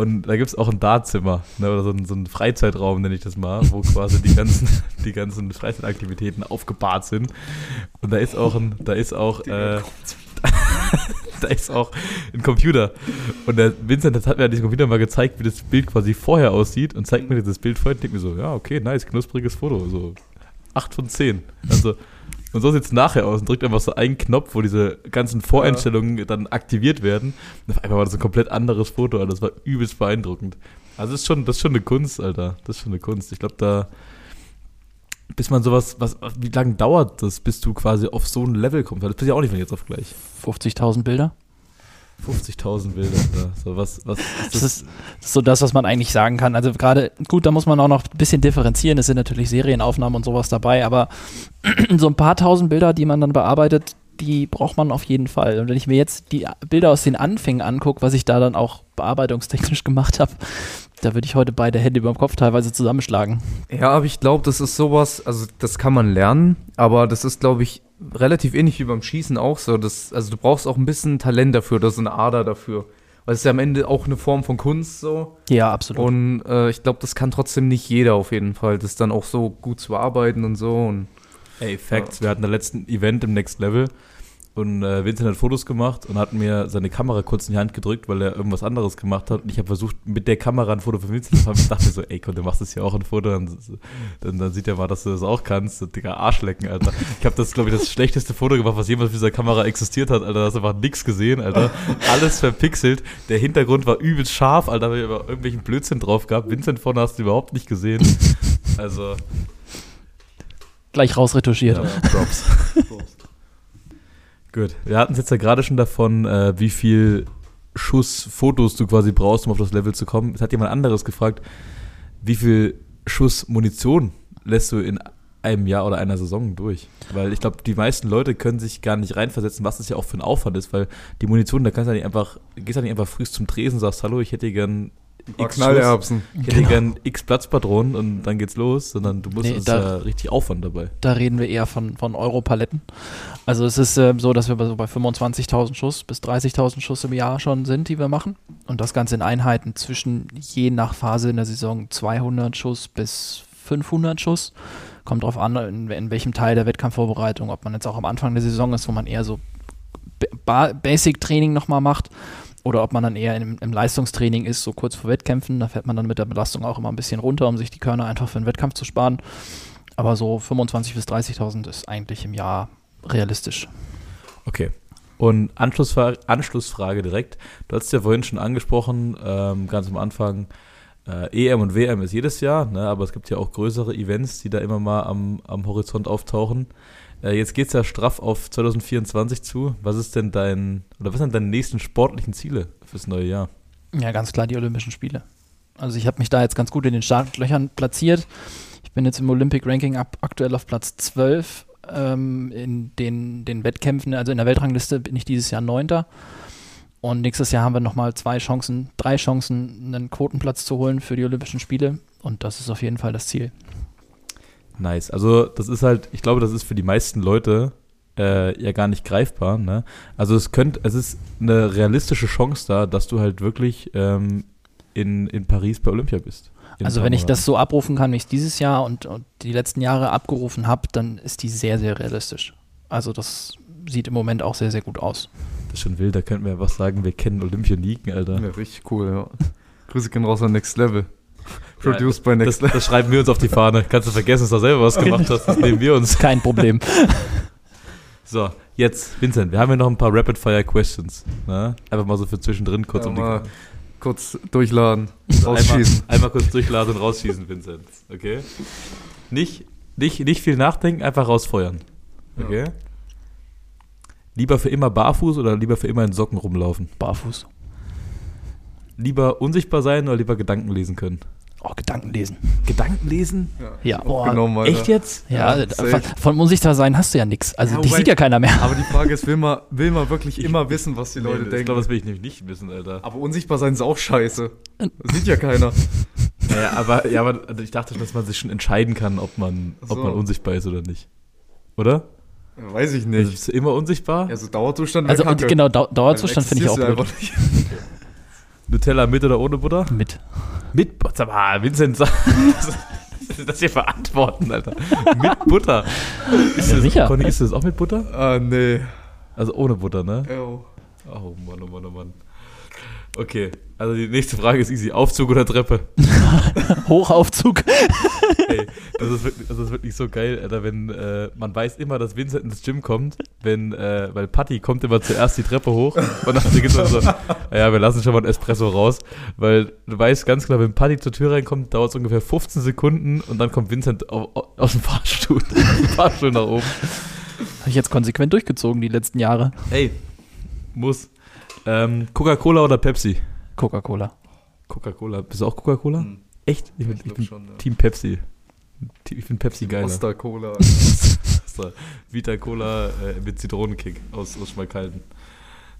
Speaker 1: Und da gibt es auch ein Dartzimmer, ne, oder so ein, so ein Freizeitraum, nenne ich das mal, wo quasi die ganzen, die ganzen Freizeitaktivitäten aufgebahrt sind. Und da ist auch ein, da ist auch, äh, da ist auch ein Computer. Und der Vincent das hat mir an diesem Computer mal gezeigt, wie das Bild quasi vorher aussieht und zeigt mir dieses Bild vorher und denkt mir so, ja, okay, nice, knuspriges Foto. So 8 von 10. Also, und so sieht es nachher aus und drückt einfach so einen Knopf, wo diese ganzen Voreinstellungen dann aktiviert werden. Und auf einmal war das ein komplett anderes Foto, Alter. Das war übelst beeindruckend. Also das ist schon, das ist schon eine Kunst, Alter. Das ist schon eine Kunst. Ich glaube, da, bis man sowas, was, wie lange dauert das, bis du quasi auf so ein Level kommst? Das bist ja auch nicht von jetzt auf gleich.
Speaker 2: 50.000 Bilder.
Speaker 1: 50.000 Bilder. Da. So, was, was ist
Speaker 2: Das
Speaker 1: das
Speaker 2: ist so das, was man eigentlich sagen kann. Also gerade, gut, da muss man auch noch ein bisschen differenzieren. Es sind natürlich Serienaufnahmen und sowas dabei, aber so ein paar tausend Bilder, die man dann bearbeitet, die braucht man auf jeden Fall. Und wenn ich mir jetzt die Bilder aus den Anfängen angucke, was ich da dann auch bearbeitungstechnisch gemacht habe, da würde ich heute beide Hände über dem Kopf teilweise zusammenschlagen.
Speaker 3: Ja, aber ich glaube, das ist sowas, also das kann man lernen, aber das ist, glaube ich, relativ ähnlich wie beim Schießen auch so. Das, also du brauchst auch ein bisschen Talent dafür, oder so eine Ader dafür. Weil es ist ja am Ende auch eine Form von Kunst so.
Speaker 2: Ja, absolut.
Speaker 3: Und äh, ich glaube, das kann trotzdem nicht jeder auf jeden Fall, das dann auch so gut zu bearbeiten und so. Und
Speaker 1: Ey, Facts. Wir hatten das letzten Event im Next Level und äh, Vincent hat Fotos gemacht und hat mir seine Kamera kurz in die Hand gedrückt, weil er irgendwas anderes gemacht hat. Und ich habe versucht, mit der Kamera ein Foto von Vincent zu machen. Ich dachte so, ey, komm, du machst das hier auch ein Foto, dann, dann, dann sieht er mal, dass du das auch kannst. Digga, Arschlecken, Alter. Ich habe das, glaube ich, das schlechteste Foto gemacht, was jemals mit dieser Kamera existiert hat, Alter. Da hast du einfach nix gesehen, Alter. Alles verpixelt. Der Hintergrund war übelst scharf, Alter. Da habe ich aber irgendwelchen Blödsinn drauf gehabt. Vincent vorne hast du überhaupt nicht gesehen. Also,
Speaker 2: Gleich rausretuschiert.
Speaker 1: ja, Props. Gut, wir hatten es jetzt ja gerade schon davon, äh, wie viel Schuss Fotos du quasi brauchst, um auf das Level zu kommen. Es hat jemand anderes gefragt, wie viel Schuss Munition lässt du in einem Jahr oder einer Saison durch? Weil ich glaube, die meisten Leute können sich gar nicht reinversetzen, was das ja auch für ein Aufwand ist, weil die Munition, da kannst du ja nicht einfach, gehst ja nicht einfach früh zum Tresen sagst, hallo, ich hätte gern X Schuss,
Speaker 3: Knallerbsen.
Speaker 1: ich hätte gern X Platzpatronen und dann geht's los, sondern du musst,
Speaker 2: Nee, da-
Speaker 1: ja richtig Aufwand dabei.
Speaker 2: Da reden wir eher von, von Europaletten. Also es ist ähm, so, dass wir bei, so bei 25.000 Schuss bis 30.000 Schuss im Jahr schon sind, die wir machen. Und das Ganze in Einheiten zwischen je nach Phase in der Saison 200 Schuss bis 500 Schuss. Kommt drauf an, in, in welchem Teil der Wettkampfvorbereitung, ob man jetzt auch am Anfang der Saison ist, wo man eher so ba Basic-Training nochmal macht oder ob man dann eher im, im Leistungstraining ist, so kurz vor Wettkämpfen. Da fährt man dann mit der Belastung auch immer ein bisschen runter, um sich die Körner einfach für den Wettkampf zu sparen. Aber so 25.000 bis 30.000 ist eigentlich im Jahr realistisch.
Speaker 1: Okay. Und Anschlussfrage, Anschlussfrage direkt. Du hast ja vorhin schon angesprochen, ähm, ganz am Anfang, äh, EM und WM ist jedes Jahr, ne, aber es gibt ja auch größere Events, die da immer mal am, am Horizont auftauchen. Äh, jetzt geht es ja straff auf 2024 zu. Was ist denn dein, oder was sind deine nächsten sportlichen Ziele fürs neue Jahr?
Speaker 2: Ja, ganz klar die Olympischen Spiele. Also ich habe mich da jetzt ganz gut in den Startlöchern platziert. Ich bin jetzt im Olympic Ranking ab, aktuell auf Platz 12. Ähm, in den, den Wettkämpfen, also in der Weltrangliste bin ich dieses Jahr Neunter. Und nächstes Jahr haben wir nochmal zwei Chancen, drei Chancen, einen Quotenplatz zu holen für die Olympischen Spiele. Und das ist auf jeden Fall das Ziel.
Speaker 1: Nice. Also das ist halt, ich glaube, das ist für die meisten Leute äh, ja gar nicht greifbar. Ne? Also es könnte, es ist eine realistische Chance da, dass du halt wirklich ähm, in, in Paris bei Olympia bist.
Speaker 2: Also wenn ich das so abrufen kann, wie ich es dieses Jahr und, und die letzten Jahre abgerufen habe, dann ist die sehr, sehr realistisch. Also das sieht im Moment auch sehr, sehr gut aus.
Speaker 1: Das ist schon wild, da könnten wir einfach sagen, wir kennen Olympioniken, Alter.
Speaker 3: Ja, richtig cool, ja. Grüße gehen raus an Next Level. Produced by
Speaker 1: Das,
Speaker 3: Next Level.
Speaker 1: das schreiben wir uns auf die Fahne. Kannst du vergessen, dass du selber was gemacht hast. Das nehmen wir uns.
Speaker 2: Kein Problem.
Speaker 1: So, jetzt, Vincent, wir haben ja noch ein paar Rapid-Fire-Questions. Ne? Einfach mal so für zwischendrin kurz
Speaker 3: Ja,
Speaker 1: um die
Speaker 3: mal kurz durchladen,
Speaker 1: Also einmal,
Speaker 3: rausschießen.
Speaker 1: einmal kurz durchladen und rausschießen, Vincent. Okay? Nicht, nicht, nicht viel nachdenken, einfach rausfeuern. Okay? Lieber für immer barfuß oder lieber für immer in Socken rumlaufen?
Speaker 2: Barfuß.
Speaker 1: Lieber unsichtbar sein oder lieber Gedanken lesen können?
Speaker 2: Oh, Gedanken lesen.
Speaker 1: Gedanken lesen?
Speaker 2: Ja,
Speaker 3: Alter.
Speaker 1: Echt jetzt?
Speaker 2: Ja,
Speaker 3: Ja, safe.
Speaker 2: von, von unsichtbar sein hast du ja nichts. Also
Speaker 3: Ja,
Speaker 2: dich sieht ja keiner mehr.
Speaker 3: Aber die Frage ist, will man, will man wirklich immer wissen, was die Leute
Speaker 1: ich
Speaker 3: denken?
Speaker 1: glaube, das will ich nämlich nicht wissen, Alter.
Speaker 3: aber unsichtbar sein ist auch scheiße. Das sieht ja keiner.
Speaker 1: Ja, aber, ja, aber also ich dachte dass man sich schon entscheiden kann, ob man,
Speaker 3: Ach
Speaker 1: ob
Speaker 3: so.
Speaker 1: man unsichtbar ist oder nicht. Oder?
Speaker 3: Ja, weiß ich
Speaker 1: Also
Speaker 3: nicht.
Speaker 1: bist du immer unsichtbar?
Speaker 3: Also Dauerzustand
Speaker 2: Also
Speaker 3: kacke.
Speaker 2: genau, Dau Dauerzustand finde ich auch blöd.
Speaker 1: Nutella mit oder ohne Butter?
Speaker 2: Mit.
Speaker 1: Mit Butter. Sag mal, Vincent, sag- was ist das hier für Antworten, Alter? Mit Butter. Ist
Speaker 2: Ja,
Speaker 1: das,
Speaker 2: sicher.
Speaker 1: Conny, isst du das auch mit Butter?
Speaker 3: Ah, nee.
Speaker 1: Also ohne Butter, ne?
Speaker 3: Ew.
Speaker 1: Oh Mann, oh Mann, oh Mann. Okay, also die nächste Frage ist easy. Aufzug oder Treppe?
Speaker 2: Hochaufzug.
Speaker 1: Ey, das ist wirklich, das ist wirklich so geil, Alter, wenn äh, man weiß immer, dass Vincent ins Gym kommt, wenn, äh, weil Patty kommt immer zuerst die Treppe hoch und dann geht man so, ja, wir lassen schon mal einen Espresso raus, weil du weißt ganz klar, wenn Patty zur Tür reinkommt, dauert es ungefähr 15 Sekunden und dann kommt Vincent au- au- aus dem Fahrstuhl, Fahrstuhl nach oben.
Speaker 2: Habe ich jetzt konsequent durchgezogen die letzten Jahre.
Speaker 1: Ey, muss. Ähm, Coca-Cola oder Pepsi?
Speaker 2: Coca-Cola.
Speaker 1: Coca-Cola. Bist du auch Coca-Cola?
Speaker 3: Hm,
Speaker 1: Echt? Ich bin, ich
Speaker 3: glaub
Speaker 1: bin
Speaker 3: schon, ja.
Speaker 1: Team Pepsi. Ich finde Pepsi geiler.
Speaker 3: Monster Cola.
Speaker 1: So, Vita Cola äh, mit Zitronenkick aus, aus Schmalkalden.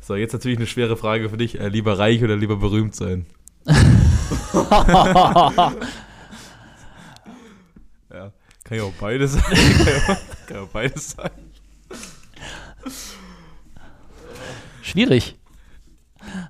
Speaker 1: So, jetzt natürlich eine schwere Frage für dich. Äh, lieber reich oder lieber berühmt sein? Ja, kann ja auch beides sein. kann, ja, kann ja auch beides sein.
Speaker 2: Schwierig.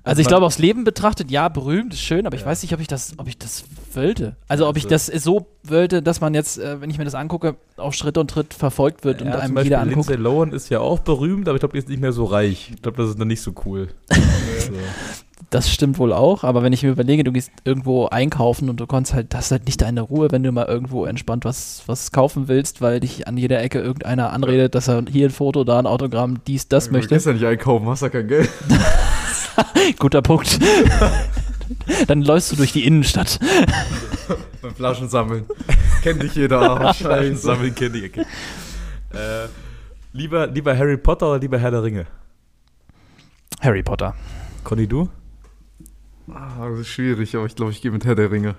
Speaker 2: Also ich
Speaker 1: man-
Speaker 2: glaube, aufs Leben betrachtet, ja, berühmt ist schön, aber ich
Speaker 1: Ja.
Speaker 2: weiß nicht, ob ich das, ob ich das wollte. Also ob ich
Speaker 1: Also-
Speaker 2: das so wollte, dass man jetzt, äh, wenn ich mir das angucke, auf Schritt und Tritt verfolgt wird und
Speaker 1: Ja, zum
Speaker 2: einem
Speaker 1: Beispiel
Speaker 2: jeder anguckt.
Speaker 1: Lindsay Lohan ist ja auch berühmt, aber ich glaube, die ist nicht mehr so reich. Ich glaube, das ist dann nicht so cool. so.
Speaker 2: Das stimmt wohl auch, aber wenn ich mir überlege, du gehst irgendwo einkaufen und du kannst halt, das ist halt nicht deine Ruhe, wenn du mal irgendwo entspannt was, was kaufen willst, weil dich an jeder Ecke irgendeiner anredet, dass er hier ein Foto, da ein Autogramm, dies, das
Speaker 3: Du
Speaker 2: möchte.
Speaker 3: gehst ja nicht einkaufen, hast ja kein Geld.
Speaker 2: Guter Punkt. Dann läufst du durch die Innenstadt.
Speaker 3: Beim Flaschen sammeln. Kennt dich jeder, scheiße.
Speaker 1: Sammeln kennt Ecke. Äh, lieber, lieber Harry Potter oder lieber Herr der Ringe?
Speaker 2: Harry Potter.
Speaker 1: Conny, du?
Speaker 3: Ah, das ist schwierig, aber ich glaube, ich gehe mit Herr der Ringe.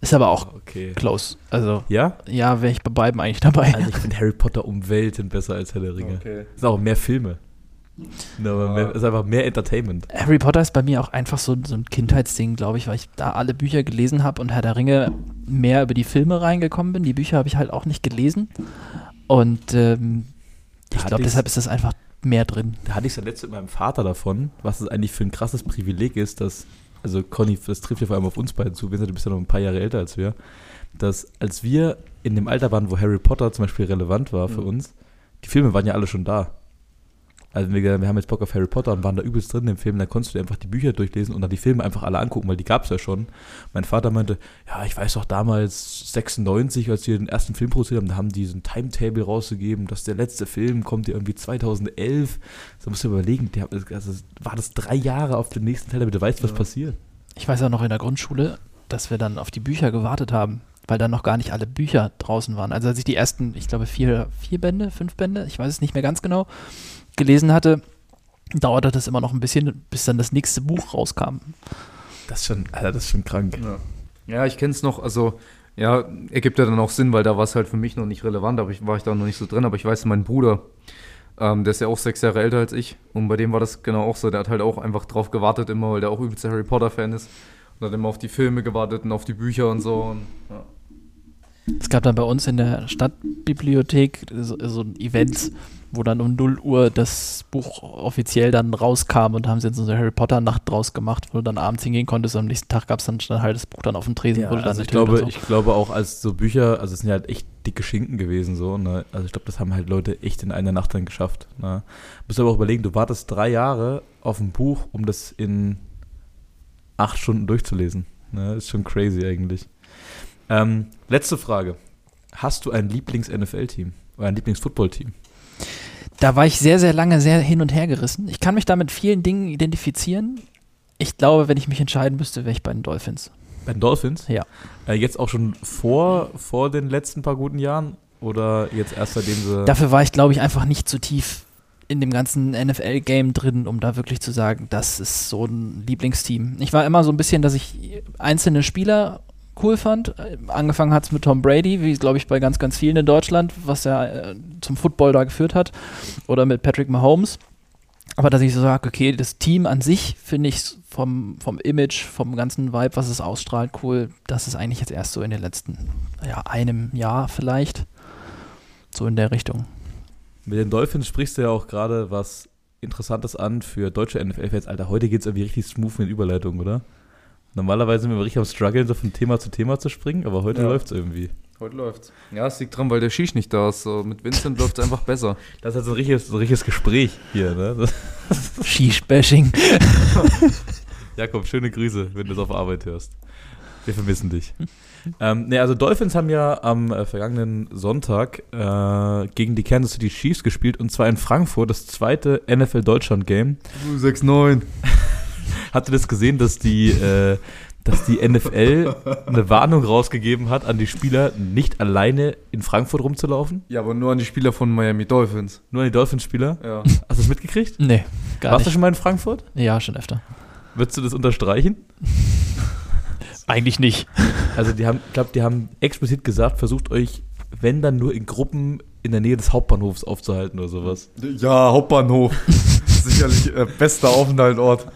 Speaker 2: Ist aber auch
Speaker 1: Okay.
Speaker 2: close. Also,
Speaker 1: Ja?
Speaker 2: ja, wäre ich bei beiden eigentlich dabei.
Speaker 1: Also ich finde Harry Potter um Welten besser als Herr der Ringe.
Speaker 3: Okay.
Speaker 1: Sind auch mehr Filme. Ne, aber mehr, es ist einfach mehr Entertainment.
Speaker 2: Harry Potter ist bei mir auch einfach so, so ein Kindheitsding, glaube ich, weil ich da alle Bücher gelesen habe und Herr der Ringe mehr über die Filme reingekommen bin. Die Bücher habe ich halt auch nicht gelesen. Und ähm, ich glaube, deshalb ist das einfach mehr drin.
Speaker 1: Da hatte ich es ja letzte mit meinem Vater davon, was es eigentlich für ein krasses Privileg ist, dass, also Conny, das trifft ja vor allem auf uns beiden zu, Vincent, du bist ja noch ein paar Jahre älter als wir, dass als wir in dem Alter waren, wo Harry Potter zum Beispiel relevant war für
Speaker 3: Mhm.
Speaker 1: uns, die Filme waren ja alle schon da. Also wir, wir haben jetzt Bock auf Harry Potter und waren da übelst drin im Film, dann konntest du dir einfach die Bücher durchlesen und dann die Filme einfach alle angucken, weil die gab es ja schon. Mein Vater meinte, ja, ich weiß doch damals 96, als wir den ersten Film produziert haben, da haben die so ein Timetable rausgegeben, dass der letzte Film kommt ja irgendwie 2011. So musst du überlegen, der, also war das drei Jahre auf den nächsten Teil, damit du weißt, was
Speaker 3: Ja.
Speaker 1: passiert.
Speaker 2: Ich weiß auch noch in der Grundschule, dass wir dann auf die Bücher gewartet haben, weil dann noch gar nicht alle Bücher draußen waren. Also als ich die ersten, ich glaube vier, vier Bände, fünf Bände, ich weiß es nicht mehr ganz genau, gelesen hatte, dauerte das immer noch ein bisschen, bis dann das nächste Buch rauskam.
Speaker 1: Das ist schon, Alter, das ist schon krank.
Speaker 3: Ja, ja ich kenne es noch, also ja, ergibt ja dann auch Sinn, weil da war es halt für mich noch nicht relevant, aber ich war ich da noch nicht so drin, aber ich weiß, mein Bruder, ähm, der ist ja auch sechs Jahre älter als ich und bei dem war das genau auch so, der hat halt auch einfach drauf gewartet immer, weil der auch übelst Harry Potter Fan ist und hat immer auf die Filme gewartet und auf die Bücher und so und, ja.
Speaker 2: Es gab dann bei uns in der Stadtbibliothek so, so ein Event, wo dann um 0 Uhr das Buch offiziell dann rauskam und haben sie jetzt so eine Harry Potter Nacht draus gemacht, wo du dann abends hingehen konntest und am nächsten Tag gab es dann, dann halt das Buch dann auf dem Tresen.
Speaker 1: Ja, also ich glaube,
Speaker 2: so.
Speaker 1: ich glaube auch als so Bücher, also es sind ja halt echt dicke Schinken gewesen so, ne? Also ich glaube, das haben halt Leute echt in einer Nacht dann geschafft. Ne? Musst aber auch überlegen, du wartest drei Jahre auf ein Buch, um das in acht Stunden durchzulesen. Ne? Ist schon crazy eigentlich. Ähm, letzte Frage. Hast du ein Lieblings-NFL-Team oder ein Lieblings-Football-Team?
Speaker 2: Da war ich sehr, sehr lange sehr hin und her gerissen. Ich kann mich da mit vielen Dingen identifizieren. Ich glaube, wenn ich mich entscheiden müsste, wäre ich bei den Dolphins.
Speaker 1: Bei den Dolphins?
Speaker 2: Ja.
Speaker 1: Äh, jetzt auch schon vor, vor den letzten paar guten Jahren oder jetzt erst seitdem sie.
Speaker 2: Dafür war ich, glaube ich, einfach nicht zu tief in dem ganzen NFL-Game drin, um da wirklich zu sagen, das ist so ein Lieblingsteam. Ich war immer so ein bisschen, dass ich einzelne Spieler cool fand. Angefangen hat es mit Tom Brady, wie glaube ich bei ganz, ganz vielen in Deutschland, was er äh, zum Football da geführt hat. Oder mit Patrick Mahomes. Aber dass ich so sage, okay, das Team an sich finde ich vom, vom Image, vom ganzen Vibe, was es ausstrahlt, cool. Das ist eigentlich jetzt erst so in den letzten, ja, einem Jahr vielleicht. So in der Richtung.
Speaker 1: Mit den Dolphins sprichst du ja auch gerade was Interessantes an für deutsche NFL-Fans. Alter, heute geht es irgendwie richtig smooth mit Überleitung, oder? Normalerweise sind wir richtig am struggeln, so von Thema zu Thema zu springen, aber heute
Speaker 3: Ja.
Speaker 1: läuft es irgendwie.
Speaker 3: Heute läuft's. Ja, es liegt dran, weil der Shish nicht da ist. So, mit Vincent läuft es einfach besser.
Speaker 1: Das ist halt so ein richtiges, ein richtiges Gespräch hier, ne? Das,
Speaker 2: Sheesh-Bashing.
Speaker 1: Jakob, schöne Grüße, wenn du es auf Arbeit hörst. Wir vermissen dich. ähm, ne, also Dolphins haben ja am äh, vergangenen Sonntag äh, gegen die Kansas City Chiefs gespielt und zwar in Frankfurt, das zweite NFL Deutschland Game.
Speaker 3: 6-9.
Speaker 1: Habt ihr das gesehen, dass die, äh, dass die NFL eine Warnung rausgegeben hat an die Spieler, nicht alleine in Frankfurt rumzulaufen?
Speaker 3: Ja, aber nur an die Spieler von Miami Dolphins.
Speaker 1: Nur an die Dolphins-Spieler?
Speaker 3: Ja.
Speaker 1: Hast du das mitgekriegt?
Speaker 2: Nee, gar
Speaker 1: Warst du
Speaker 2: nicht.
Speaker 1: schon mal in Frankfurt?
Speaker 2: Ja, schon öfter.
Speaker 1: Würdest du das unterstreichen?
Speaker 2: Eigentlich nicht.
Speaker 1: Also die haben, ich glaube, die haben explizit gesagt, versucht euch, wenn dann nur in Gruppen in der Nähe des Hauptbahnhofs aufzuhalten oder sowas.
Speaker 3: Ja, Hauptbahnhof. Sicherlich äh, bester Aufenthaltsort.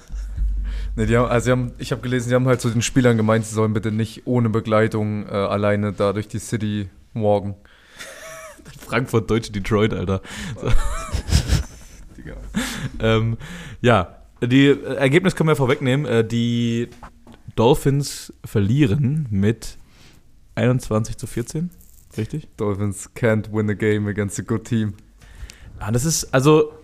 Speaker 3: Nee, die haben, also sie haben, ich habe gelesen, sie haben halt zu den Spielern gemeint, sie sollen bitte nicht ohne Begleitung äh, alleine da durch die City walken.
Speaker 1: Frankfurt, Deutsche Detroit, Alter.
Speaker 3: Digga.
Speaker 1: Ähm, ja, die äh, Ergebnis können wir vorwegnehmen. Äh, die Dolphins verlieren mit 21 zu 14. Richtig?
Speaker 3: Dolphins can't win a game against a good team.
Speaker 1: Ah, das ist, also,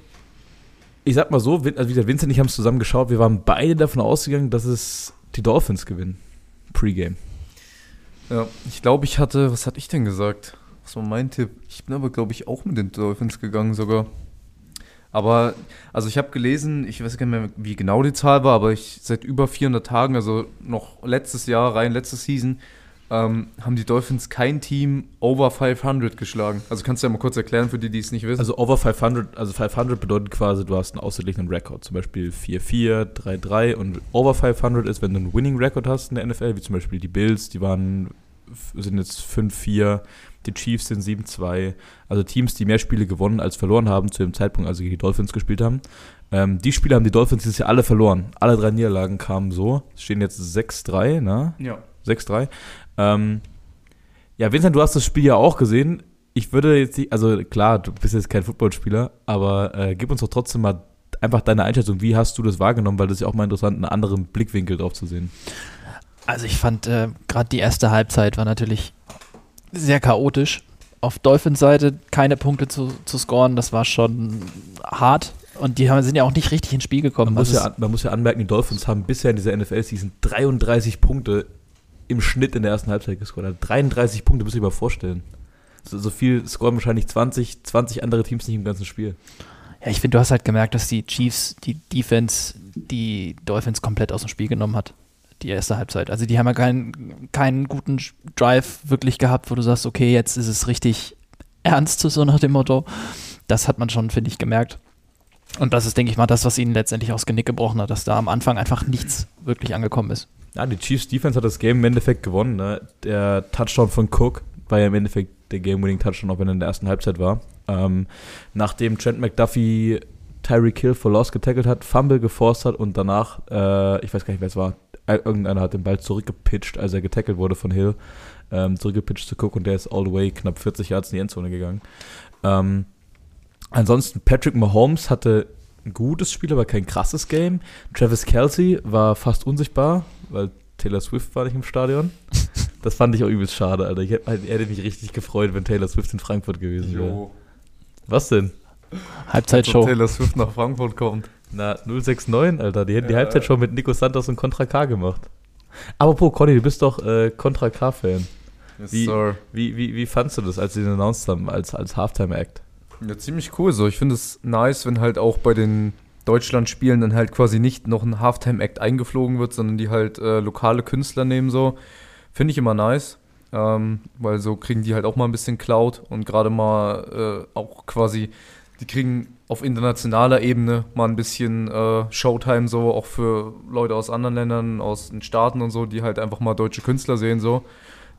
Speaker 1: ich sag mal so, also wie gesagt, Vincent und ich haben es zusammen geschaut. Wir waren beide davon ausgegangen, dass es die Dolphins gewinnen. Pre-Game.
Speaker 3: Ja, ich glaube, ich hatte, was hatte ich denn gesagt? Was war mein Tipp? Ich bin aber, glaube ich, auch mit den Dolphins gegangen sogar. Aber, also ich habe gelesen, ich weiß gar nicht mehr, wie genau die Zahl war, aber ich seit über 400 Tagen, also noch letztes Jahr, rein letzte Season, ähm, haben die Dolphins kein Team over 500 geschlagen. Also kannst du ja mal kurz erklären für die, die es nicht wissen.
Speaker 1: Also over 500, also 500 bedeutet quasi, du hast einen ausgeglichenen Rekord, zum Beispiel 4-4, 3-3 und over 500 ist, wenn du einen Winning Record hast in der NFL, wie zum Beispiel die Bills, die waren, sind jetzt 5-4, die Chiefs sind 7-2, also Teams, die mehr Spiele gewonnen als verloren haben zu dem Zeitpunkt, als sie gegen die Dolphins gespielt haben. Ähm, die Spiele haben die Dolphins dieses Jahr alle verloren. Alle drei Niederlagen kamen so, es stehen jetzt 6-3, ne?
Speaker 3: ja.
Speaker 1: 6-3. Ähm, ja, Vincent, du hast das Spiel ja auch gesehen. Ich würde jetzt nicht, also klar, du bist jetzt kein Footballspieler, aber äh, gib uns doch trotzdem mal einfach deine Einschätzung. Wie hast du das wahrgenommen? Weil das ist ja auch mal interessant, einen anderen Blickwinkel drauf zu sehen.
Speaker 2: Also ich fand, äh, gerade die erste Halbzeit war natürlich sehr chaotisch. Auf Dolphins Seite keine Punkte zu, zu scoren, das war schon hart. Und die haben, sind ja auch nicht richtig ins Spiel gekommen.
Speaker 1: Man muss,
Speaker 2: Also
Speaker 1: ja, an- man muss ja anmerken, die Dolphins haben bisher in dieser NFL-Season 33 Punkte im Schnitt in der ersten Halbzeit gescored. Also 33 Punkte, müsst ihr euch mal vorstellen. So, so viel scoren wahrscheinlich 20, 20 andere Teams nicht im ganzen Spiel.
Speaker 2: Ja, ich finde, du hast halt gemerkt, dass die Chiefs, die Defense, die Dolphins komplett aus dem Spiel genommen hat. Die erste Halbzeit. Also die haben ja keinen, keinen guten Drive wirklich gehabt, wo du sagst, okay, jetzt ist es richtig ernst, so nach dem Motto. Das hat man schon, finde ich, gemerkt. Und das ist, denke ich mal, das, was ihnen letztendlich aufs Genick gebrochen hat, dass da am Anfang einfach nichts wirklich angekommen ist.
Speaker 1: Ja, die Chiefs Defense hat das Game im Endeffekt gewonnen. Ne? Der Touchdown von Cook war ja im Endeffekt der Game-Winning-Touchdown, auch wenn er in der ersten Halbzeit war. Ähm, nachdem Trent McDuffie Tyreek Hill for Loss getackelt hat, Fumble geforst hat und danach, äh, ich weiß gar nicht, wer es war, irgendeiner hat den Ball zurückgepitcht, als er getackelt wurde von Hill, ähm, zurückgepitcht zu Cook und der ist all the way knapp 40 Yards in die Endzone gegangen. Ähm, ansonsten, Patrick Mahomes hatte ein gutes Spiel, aber kein krasses Game. Travis Kelsey war fast unsichtbar, weil Taylor Swift war nicht im Stadion. Das fand ich auch übelst schade, Alter. Ich hätte, hätte mich richtig gefreut, wenn Taylor Swift in Frankfurt gewesen wäre.
Speaker 3: Jo.
Speaker 1: Was denn?
Speaker 2: Halbzeitshow.
Speaker 3: Taylor Swift nach Frankfurt kommt.
Speaker 1: Na, 069, Alter. Die hätten die
Speaker 3: Ja.
Speaker 1: Halbzeit schon mit Nico Santos und Contra K gemacht. Apropos, Conny, du bist doch äh, Contra K-Fan.
Speaker 3: Yes,
Speaker 1: Wie-
Speaker 3: sir.
Speaker 1: Wie, wie, wie fandst du das, als sie den announced haben, als, als Halftime-Act?
Speaker 3: Ja, ziemlich cool so. Ich finde es nice, wenn halt auch bei den Deutschland-Spielen dann halt quasi nicht noch ein Halftime-Act eingeflogen wird, sondern die halt äh, lokale Künstler nehmen so. Finde ich immer nice, ähm, weil so kriegen die halt auch mal ein bisschen Cloud und gerade mal äh, auch quasi, die kriegen auf internationaler Ebene mal ein bisschen äh, Showtime so, auch für Leute aus anderen Ländern, aus den Staaten und so, die halt einfach mal deutsche Künstler sehen so.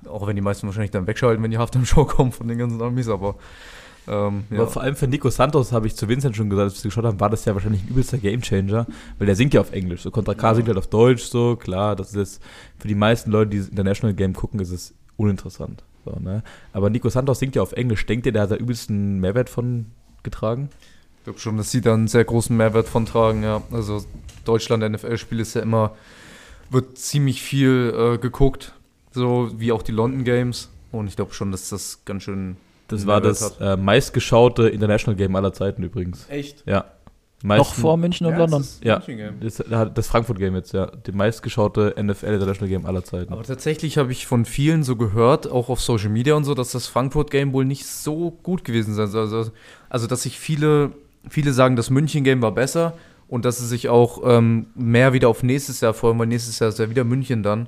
Speaker 3: Auch wenn die meisten wahrscheinlich dann wegschalten, wenn die Halftime-Show kommen von den ganzen Amis, aber ähm, ja.
Speaker 1: Aber vor allem für Nico Santos habe ich zu Vincent schon gesagt, als wir geschaut haben, war das ja wahrscheinlich ein übelster Gamechanger, weil der singt ja auf Englisch. So Contra K
Speaker 3: Ja.
Speaker 1: singt halt auf Deutsch, so klar, das ist jetzt für die meisten Leute, die das International Game gucken, ist es uninteressant. So, ne? Aber Nico Santos singt ja auf Englisch. Denkt ihr, der hat da übelsten Mehrwert von getragen?
Speaker 3: Ich glaube schon, dass sie da einen sehr großen Mehrwert von tragen, ja. Also Deutschland NFL-Spiel ist ja immer, wird ziemlich viel äh, geguckt, so wie auch die London Games. Und ich glaube schon, dass das ganz schön.
Speaker 1: Das war das äh, meistgeschaute International Game aller Zeiten übrigens.
Speaker 3: Echt?
Speaker 1: Ja.
Speaker 2: Noch vor München und London.
Speaker 1: Ja. Das, das Frankfurt Game jetzt, ja. Die meistgeschaute NFL International Game aller Zeiten.
Speaker 3: Aber tatsächlich habe ich von vielen so gehört, auch auf Social Media und so, dass das Frankfurt-Game wohl nicht so gut gewesen sein soll. Also, also dass sich viele, viele sagen, das München-Game war besser und dass sie sich auch ähm, mehr wieder auf nächstes Jahr freuen, weil nächstes Jahr ist ja wieder München dann.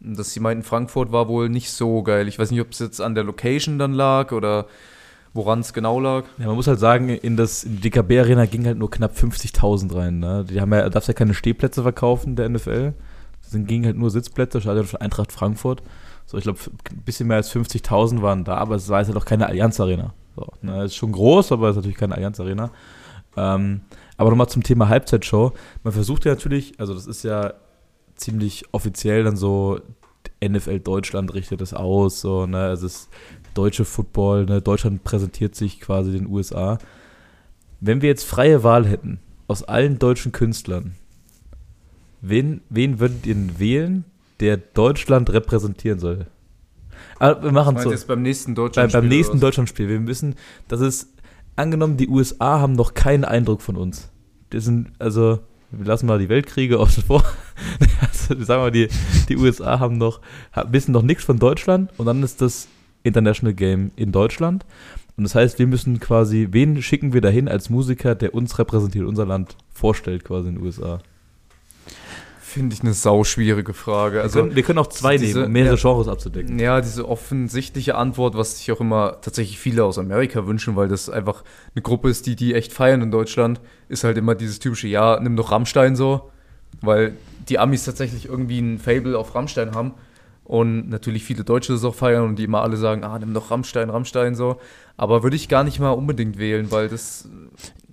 Speaker 3: Dass sie meinten, Frankfurt war wohl nicht so geil. Ich weiß nicht, ob es jetzt an der Location dann lag oder woran es genau lag.
Speaker 1: Ja, man muss halt sagen, in, das, in die DKB Arena ging halt nur knapp 50.000 rein. Ne? Die haben ja, darfst ja keine Stehplätze verkaufen der NFL. Es gingen halt nur Sitzplätze, Stadion von Eintracht Frankfurt. So, ich glaube, ein bisschen mehr als 50.000 waren da, aber es war jetzt halt auch keine Allianz Arena. So, ne? Ist schon groß, aber es ist natürlich keine Allianz Arena. Ähm, aber nochmal zum Thema Halbzeitshow. Man versucht ja natürlich, also das ist ja ziemlich offiziell dann so, NFL Deutschland richtet es aus, so, ne, es ist deutsche Football, ne, Deutschland präsentiert sich quasi den USA. Wenn wir jetzt freie Wahl hätten, aus allen deutschen Künstlern, wen, wen würdet ihr wählen, der Deutschland repräsentieren soll? Aber wir machen so.
Speaker 3: Jetzt beim nächsten
Speaker 1: Deutschlandspiel. Beim, beim nächsten Deutschlandspiel. Wir müssen, das ist, angenommen, die USA haben noch keinen Eindruck von uns. Das sind, also, lassen mal die Weltkriege außen vor. also, sagen wir die, die USA haben noch, wissen noch nichts von Deutschland und dann ist das International Game in Deutschland. Und das heißt, wir müssen quasi, wen schicken wir dahin als Musiker, der uns repräsentiert, unser Land vorstellt quasi in den USA?
Speaker 3: Finde ich eine sauschwierige Frage.
Speaker 1: Also, wir, können, wir können auch zwei diese, nehmen, um mehrere ja, Genres abzudecken.
Speaker 3: Ja, diese offensichtliche Antwort, was sich auch immer tatsächlich viele aus Amerika wünschen, weil das einfach eine Gruppe ist, die die echt feiern in Deutschland, ist halt immer dieses typische, ja, nimm doch Rammstein so, weil die Amis tatsächlich irgendwie ein Fable auf Rammstein haben und natürlich viele Deutsche das auch feiern und die immer alle sagen, ah, nimm doch Rammstein, Rammstein so. Aber würde ich gar nicht mal unbedingt wählen, weil das.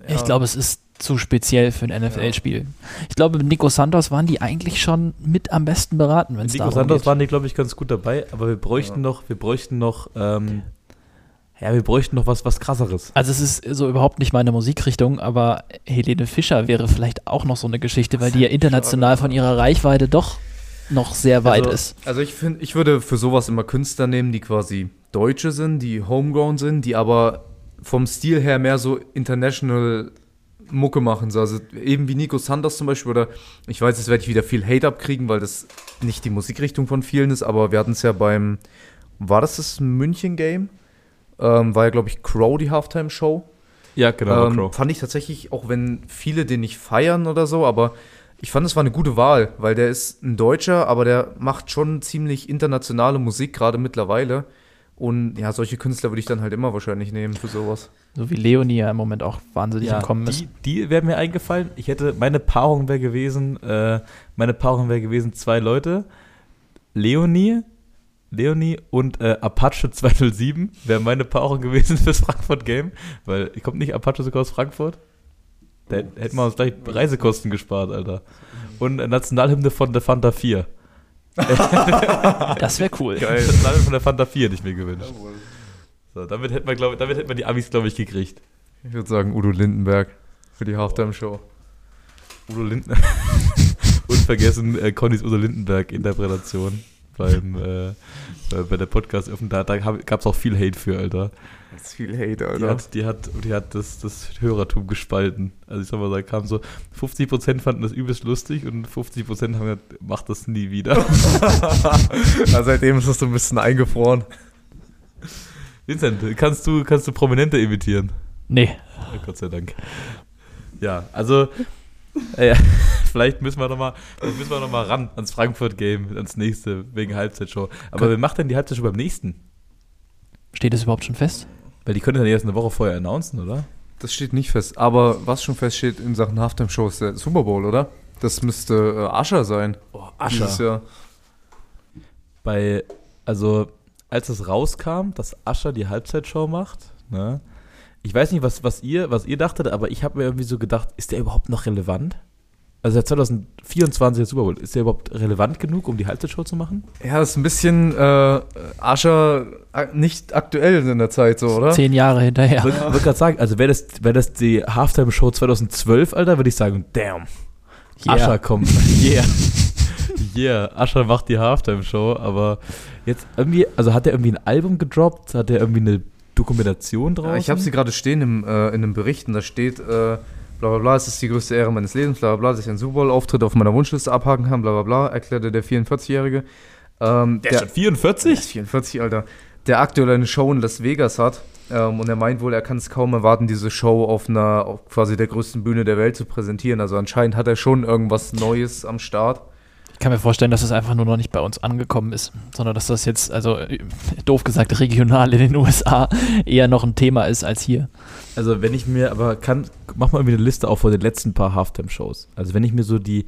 Speaker 2: Ja. Ich glaube, es ist zu speziell für ein NFL-Spiel. Ja. Ich glaube, mit Nico Santos waren die eigentlich schon mit am besten beraten, wenn es
Speaker 1: Nico Santos geht. waren die, glaube ich, ganz gut dabei, aber wir bräuchten ja. noch, wir bräuchten noch, ähm, ja, wir bräuchten noch was, was krasseres.
Speaker 2: Also es ist so überhaupt nicht meine Musikrichtung, aber Helene Fischer wäre vielleicht auch noch so eine Geschichte, weil die ja international von ihrer Reichweite doch noch sehr weit
Speaker 3: also,
Speaker 2: ist.
Speaker 3: Also ich finde, ich würde für sowas immer Künstler nehmen, die quasi Deutsche sind, die homegrown sind, die aber vom Stil her mehr so international Mucke machen. So. Also eben wie Nico Sanders zum Beispiel, oder ich weiß, jetzt werde ich wieder viel Hate abkriegen, weil das nicht die Musikrichtung von vielen ist, aber wir hatten es ja beim, war das das München-Game? Ähm, war ja, glaube ich, Crow die Halftime-Show.
Speaker 1: Ja, genau.
Speaker 3: Ähm, fand ich tatsächlich, auch wenn viele den nicht feiern oder so, aber ich fand, es war eine gute Wahl, weil der ist ein Deutscher, aber der macht schon ziemlich internationale Musik, gerade mittlerweile. Und ja, solche Künstler würde ich dann halt immer wahrscheinlich nehmen für sowas.
Speaker 2: So wie Leonie ja im Moment auch wahnsinnig ja, im Kommen
Speaker 1: ist. Die, die wäre mir eingefallen. Ich hätte, meine Paarung wäre gewesen, äh, meine Paarung wäre gewesen, zwei Leute. Leonie, Leonie und äh, Apache 207 wäre meine Paarung gewesen fürs Frankfurt Game, weil kommt nicht Apache sogar aus Frankfurt? Da hätten wir uns gleich Reisekosten gespart, Alter. Und Nationalhymne von der Fanta 4.
Speaker 2: das wäre cool.
Speaker 1: Geil. Nationalhymne von der Fanta 4 hätte ich mir gewünscht. So, damit hätten wir, glaub, damit hätten wir die Amis, glaube ich, gekriegt.
Speaker 3: Ich würde sagen Udo Lindenberg für die Halftime-Show.
Speaker 1: Udo Lindenberg. Unvergessen äh, Connys Udo Lindenberg-Interpretation beim, äh, bei der Podcast öffnen. Da, da gab es auch viel Hate für, Alter.
Speaker 3: Das ist viel Hate, Alter.
Speaker 1: Die hat, die hat, die hat das, das Hörertum gespalten. Also ich sag mal, da kam so, 50% fanden das übelst lustig und 50% haben gesagt, mach das nie wieder.
Speaker 3: also seitdem ist das so ein bisschen eingefroren.
Speaker 1: Vincent, kannst du, kannst du Prominente imitieren?
Speaker 2: Nee.
Speaker 1: Oh, Gott sei Dank. Ja, also äh, vielleicht müssen wir nochmal noch, mal, ran ans Frankfurt-Game, ans nächste, wegen Halbzeitshow. Aber wer macht denn die Halbzeitshow beim nächsten?
Speaker 2: Steht das überhaupt schon fest?
Speaker 1: Weil die können dann erst eine Woche vorher announcen, oder?
Speaker 3: Das steht nicht fest. Aber was schon feststeht in Sachen Halftime-Show ist der Super Bowl, oder? Das müsste äh, Ascher sein.
Speaker 1: Oh, Ascher. Bei, also, als es rauskam, dass Ascher die Halbzeitshow macht, ne? Ich weiß nicht, was, was, ihr, was ihr dachtet, aber ich habe mir irgendwie so gedacht, ist der überhaupt noch relevant? Also der 2024 Super Bowl, ist der überhaupt relevant genug, um die Halbzeitshow zu machen?
Speaker 3: Ja, das ist ein bisschen äh, Ascher nicht aktuell in der Zeit so, oder?
Speaker 2: Zehn Jahre hinterher.
Speaker 1: Ich würde gerade sagen, also wäre das, wär das die Halftime-Show 2012, Alter, würde ich sagen, damn. Yeah. Ascher kommt. Yeah. yeah, Ascher macht die Halftime-Show, aber jetzt irgendwie, also hat er irgendwie ein Album gedroppt? Hat er irgendwie eine Dokumentation drauf? Ja,
Speaker 3: ich habe sie gerade stehen im, äh, in einem Bericht und da steht, äh, bla bla bla, es ist die größte Ehre meines Lebens, bla bla bla, dass ich einen Super Bowl-Auftritt auf meiner Wunschliste abhaken kann, bla bla bla, erklärte der 44-Jährige.
Speaker 1: Ähm, der, der ist schon 44? Der
Speaker 3: ist 44, Alter. Der aktuell eine Show in Las Vegas hat. Ähm, und er meint wohl, er kann es kaum erwarten, diese Show auf einer, auf quasi der größten Bühne der Welt zu präsentieren. Also anscheinend hat er schon irgendwas Neues am Start.
Speaker 2: kann mir vorstellen, dass es einfach nur noch nicht bei uns angekommen ist, sondern dass das jetzt, also äh, doof gesagt, regional in den USA eher noch ein Thema ist als hier.
Speaker 1: Also wenn ich mir, aber kann, mach mal irgendwie eine Liste auf von den letzten paar Halftime-Shows. Also wenn ich mir so die,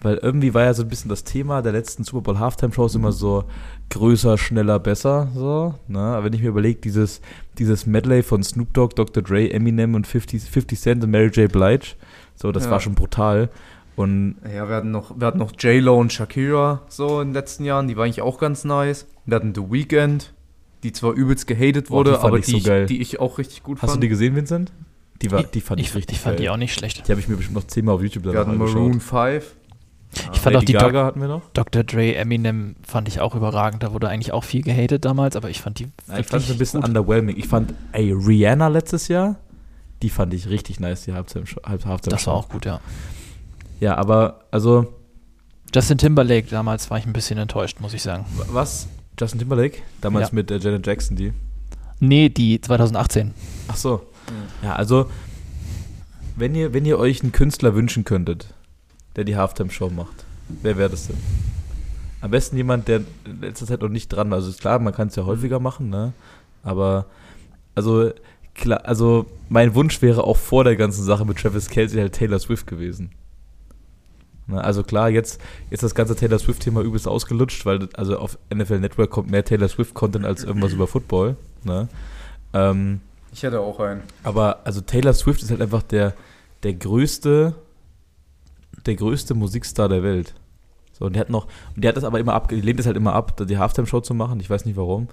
Speaker 1: weil irgendwie war ja so ein bisschen das Thema der letzten Super Bowl Halftime-Shows immer so größer, schneller, besser, so, ne? Aber wenn ich mir überlege, dieses, dieses Medley von Snoop Dogg, Dr. Dre, Eminem und 50, 50 Cent und Mary J. Blige, so, das
Speaker 3: Ja.
Speaker 1: war schon brutal. Und
Speaker 3: Ja, wir hatten noch, wir hatten noch J-Lo und Shakira so in den letzten Jahren, die war eigentlich auch ganz nice. Wir hatten The Weeknd, die zwar übelst gehatet wurde,
Speaker 1: die fand
Speaker 3: aber
Speaker 1: ich
Speaker 3: die,
Speaker 1: so
Speaker 3: ich,
Speaker 1: geil.
Speaker 3: die ich auch richtig gut
Speaker 1: hast du
Speaker 3: fand.
Speaker 1: die gesehen, Vincent? Die, war, die fand ich,
Speaker 2: ich,
Speaker 1: richtig
Speaker 2: ich fand
Speaker 1: geil.
Speaker 2: die auch nicht schlecht.
Speaker 1: Die habe ich mir bestimmt noch zehnmal auf YouTube
Speaker 3: wir
Speaker 1: danach
Speaker 3: hatten
Speaker 1: angeschaut.
Speaker 3: Maroon 5.
Speaker 2: Ich fand auch
Speaker 1: Lady
Speaker 2: die
Speaker 1: Gaga hatten wir noch.
Speaker 2: Dr. Dre, Eminem fand ich auch überragend. Da wurde eigentlich auch viel gehatet damals, aber ich fand die
Speaker 1: Ja, ich fand es ein bisschen
Speaker 2: gut.
Speaker 1: underwhelming. Ich fand, ey, Rihanna letztes Jahr, die fand ich richtig nice, die Halftime Halb Halftime
Speaker 2: Das war auch gut, ja.
Speaker 1: Ja, aber, also,
Speaker 2: Justin Timberlake damals war ich ein bisschen enttäuscht, muss ich sagen.
Speaker 1: was? Justin Timberlake? Damals
Speaker 2: Ja.
Speaker 1: mit äh, Janet Jackson, die.
Speaker 2: Nee, die 2018.
Speaker 1: Ach so. Ja, also, wenn ihr, wenn ihr euch einen Künstler wünschen könntet, der die Halftime-Show macht, wer wäre das denn? Am besten jemand, der in letzter Zeit noch nicht dran war. Also ist klar, man kann es ja häufiger machen, ne? Aber, also, klar, also mein Wunsch wäre auch vor der ganzen Sache mit Travis Kelsey halt Taylor Swift gewesen. Ne? Also klar, jetzt ist das ganze Taylor Swift-Thema übelst ausgelutscht, weil also auf NFL Network kommt mehr Taylor Swift-Content als irgendwas über Football. Ne? Ähm,
Speaker 3: Ich hätte auch einen.
Speaker 1: aber also Taylor Swift ist halt einfach der, der größte, der größte Musikstar der Welt. So, und die hat noch, und die hat das aber immer ab, die lehnt es halt immer ab, die Halftime-Show zu machen. Ich weiß nicht warum.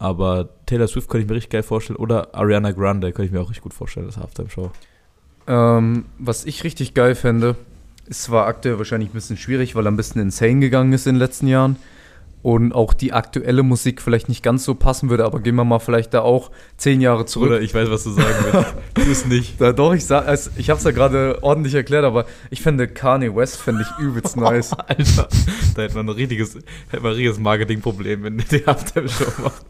Speaker 1: Aber Taylor Swift könnte ich mir richtig geil vorstellen. Oder Ariana Grande könnte ich mir auch richtig gut vorstellen, das Halftime-Show.
Speaker 3: Ähm, was ich richtig geil fände, ist zwar aktuell wahrscheinlich ein bisschen schwierig, weil er ein bisschen insane gegangen ist in den letzten Jahren und auch die aktuelle Musik vielleicht nicht ganz so passen würde, aber gehen wir mal vielleicht da auch zehn Jahre zurück.
Speaker 1: Oder ich weiß, was du sagen willst. tu es nicht.
Speaker 3: Da, doch, ich, sag, also ich habe es ja gerade ordentlich erklärt, aber ich finde Kanye West fände ich übelst nice.
Speaker 1: Alter, da hätte man ein richtiges, hätte man ein richtiges Marketingproblem, wenn der die Halftime-Show macht.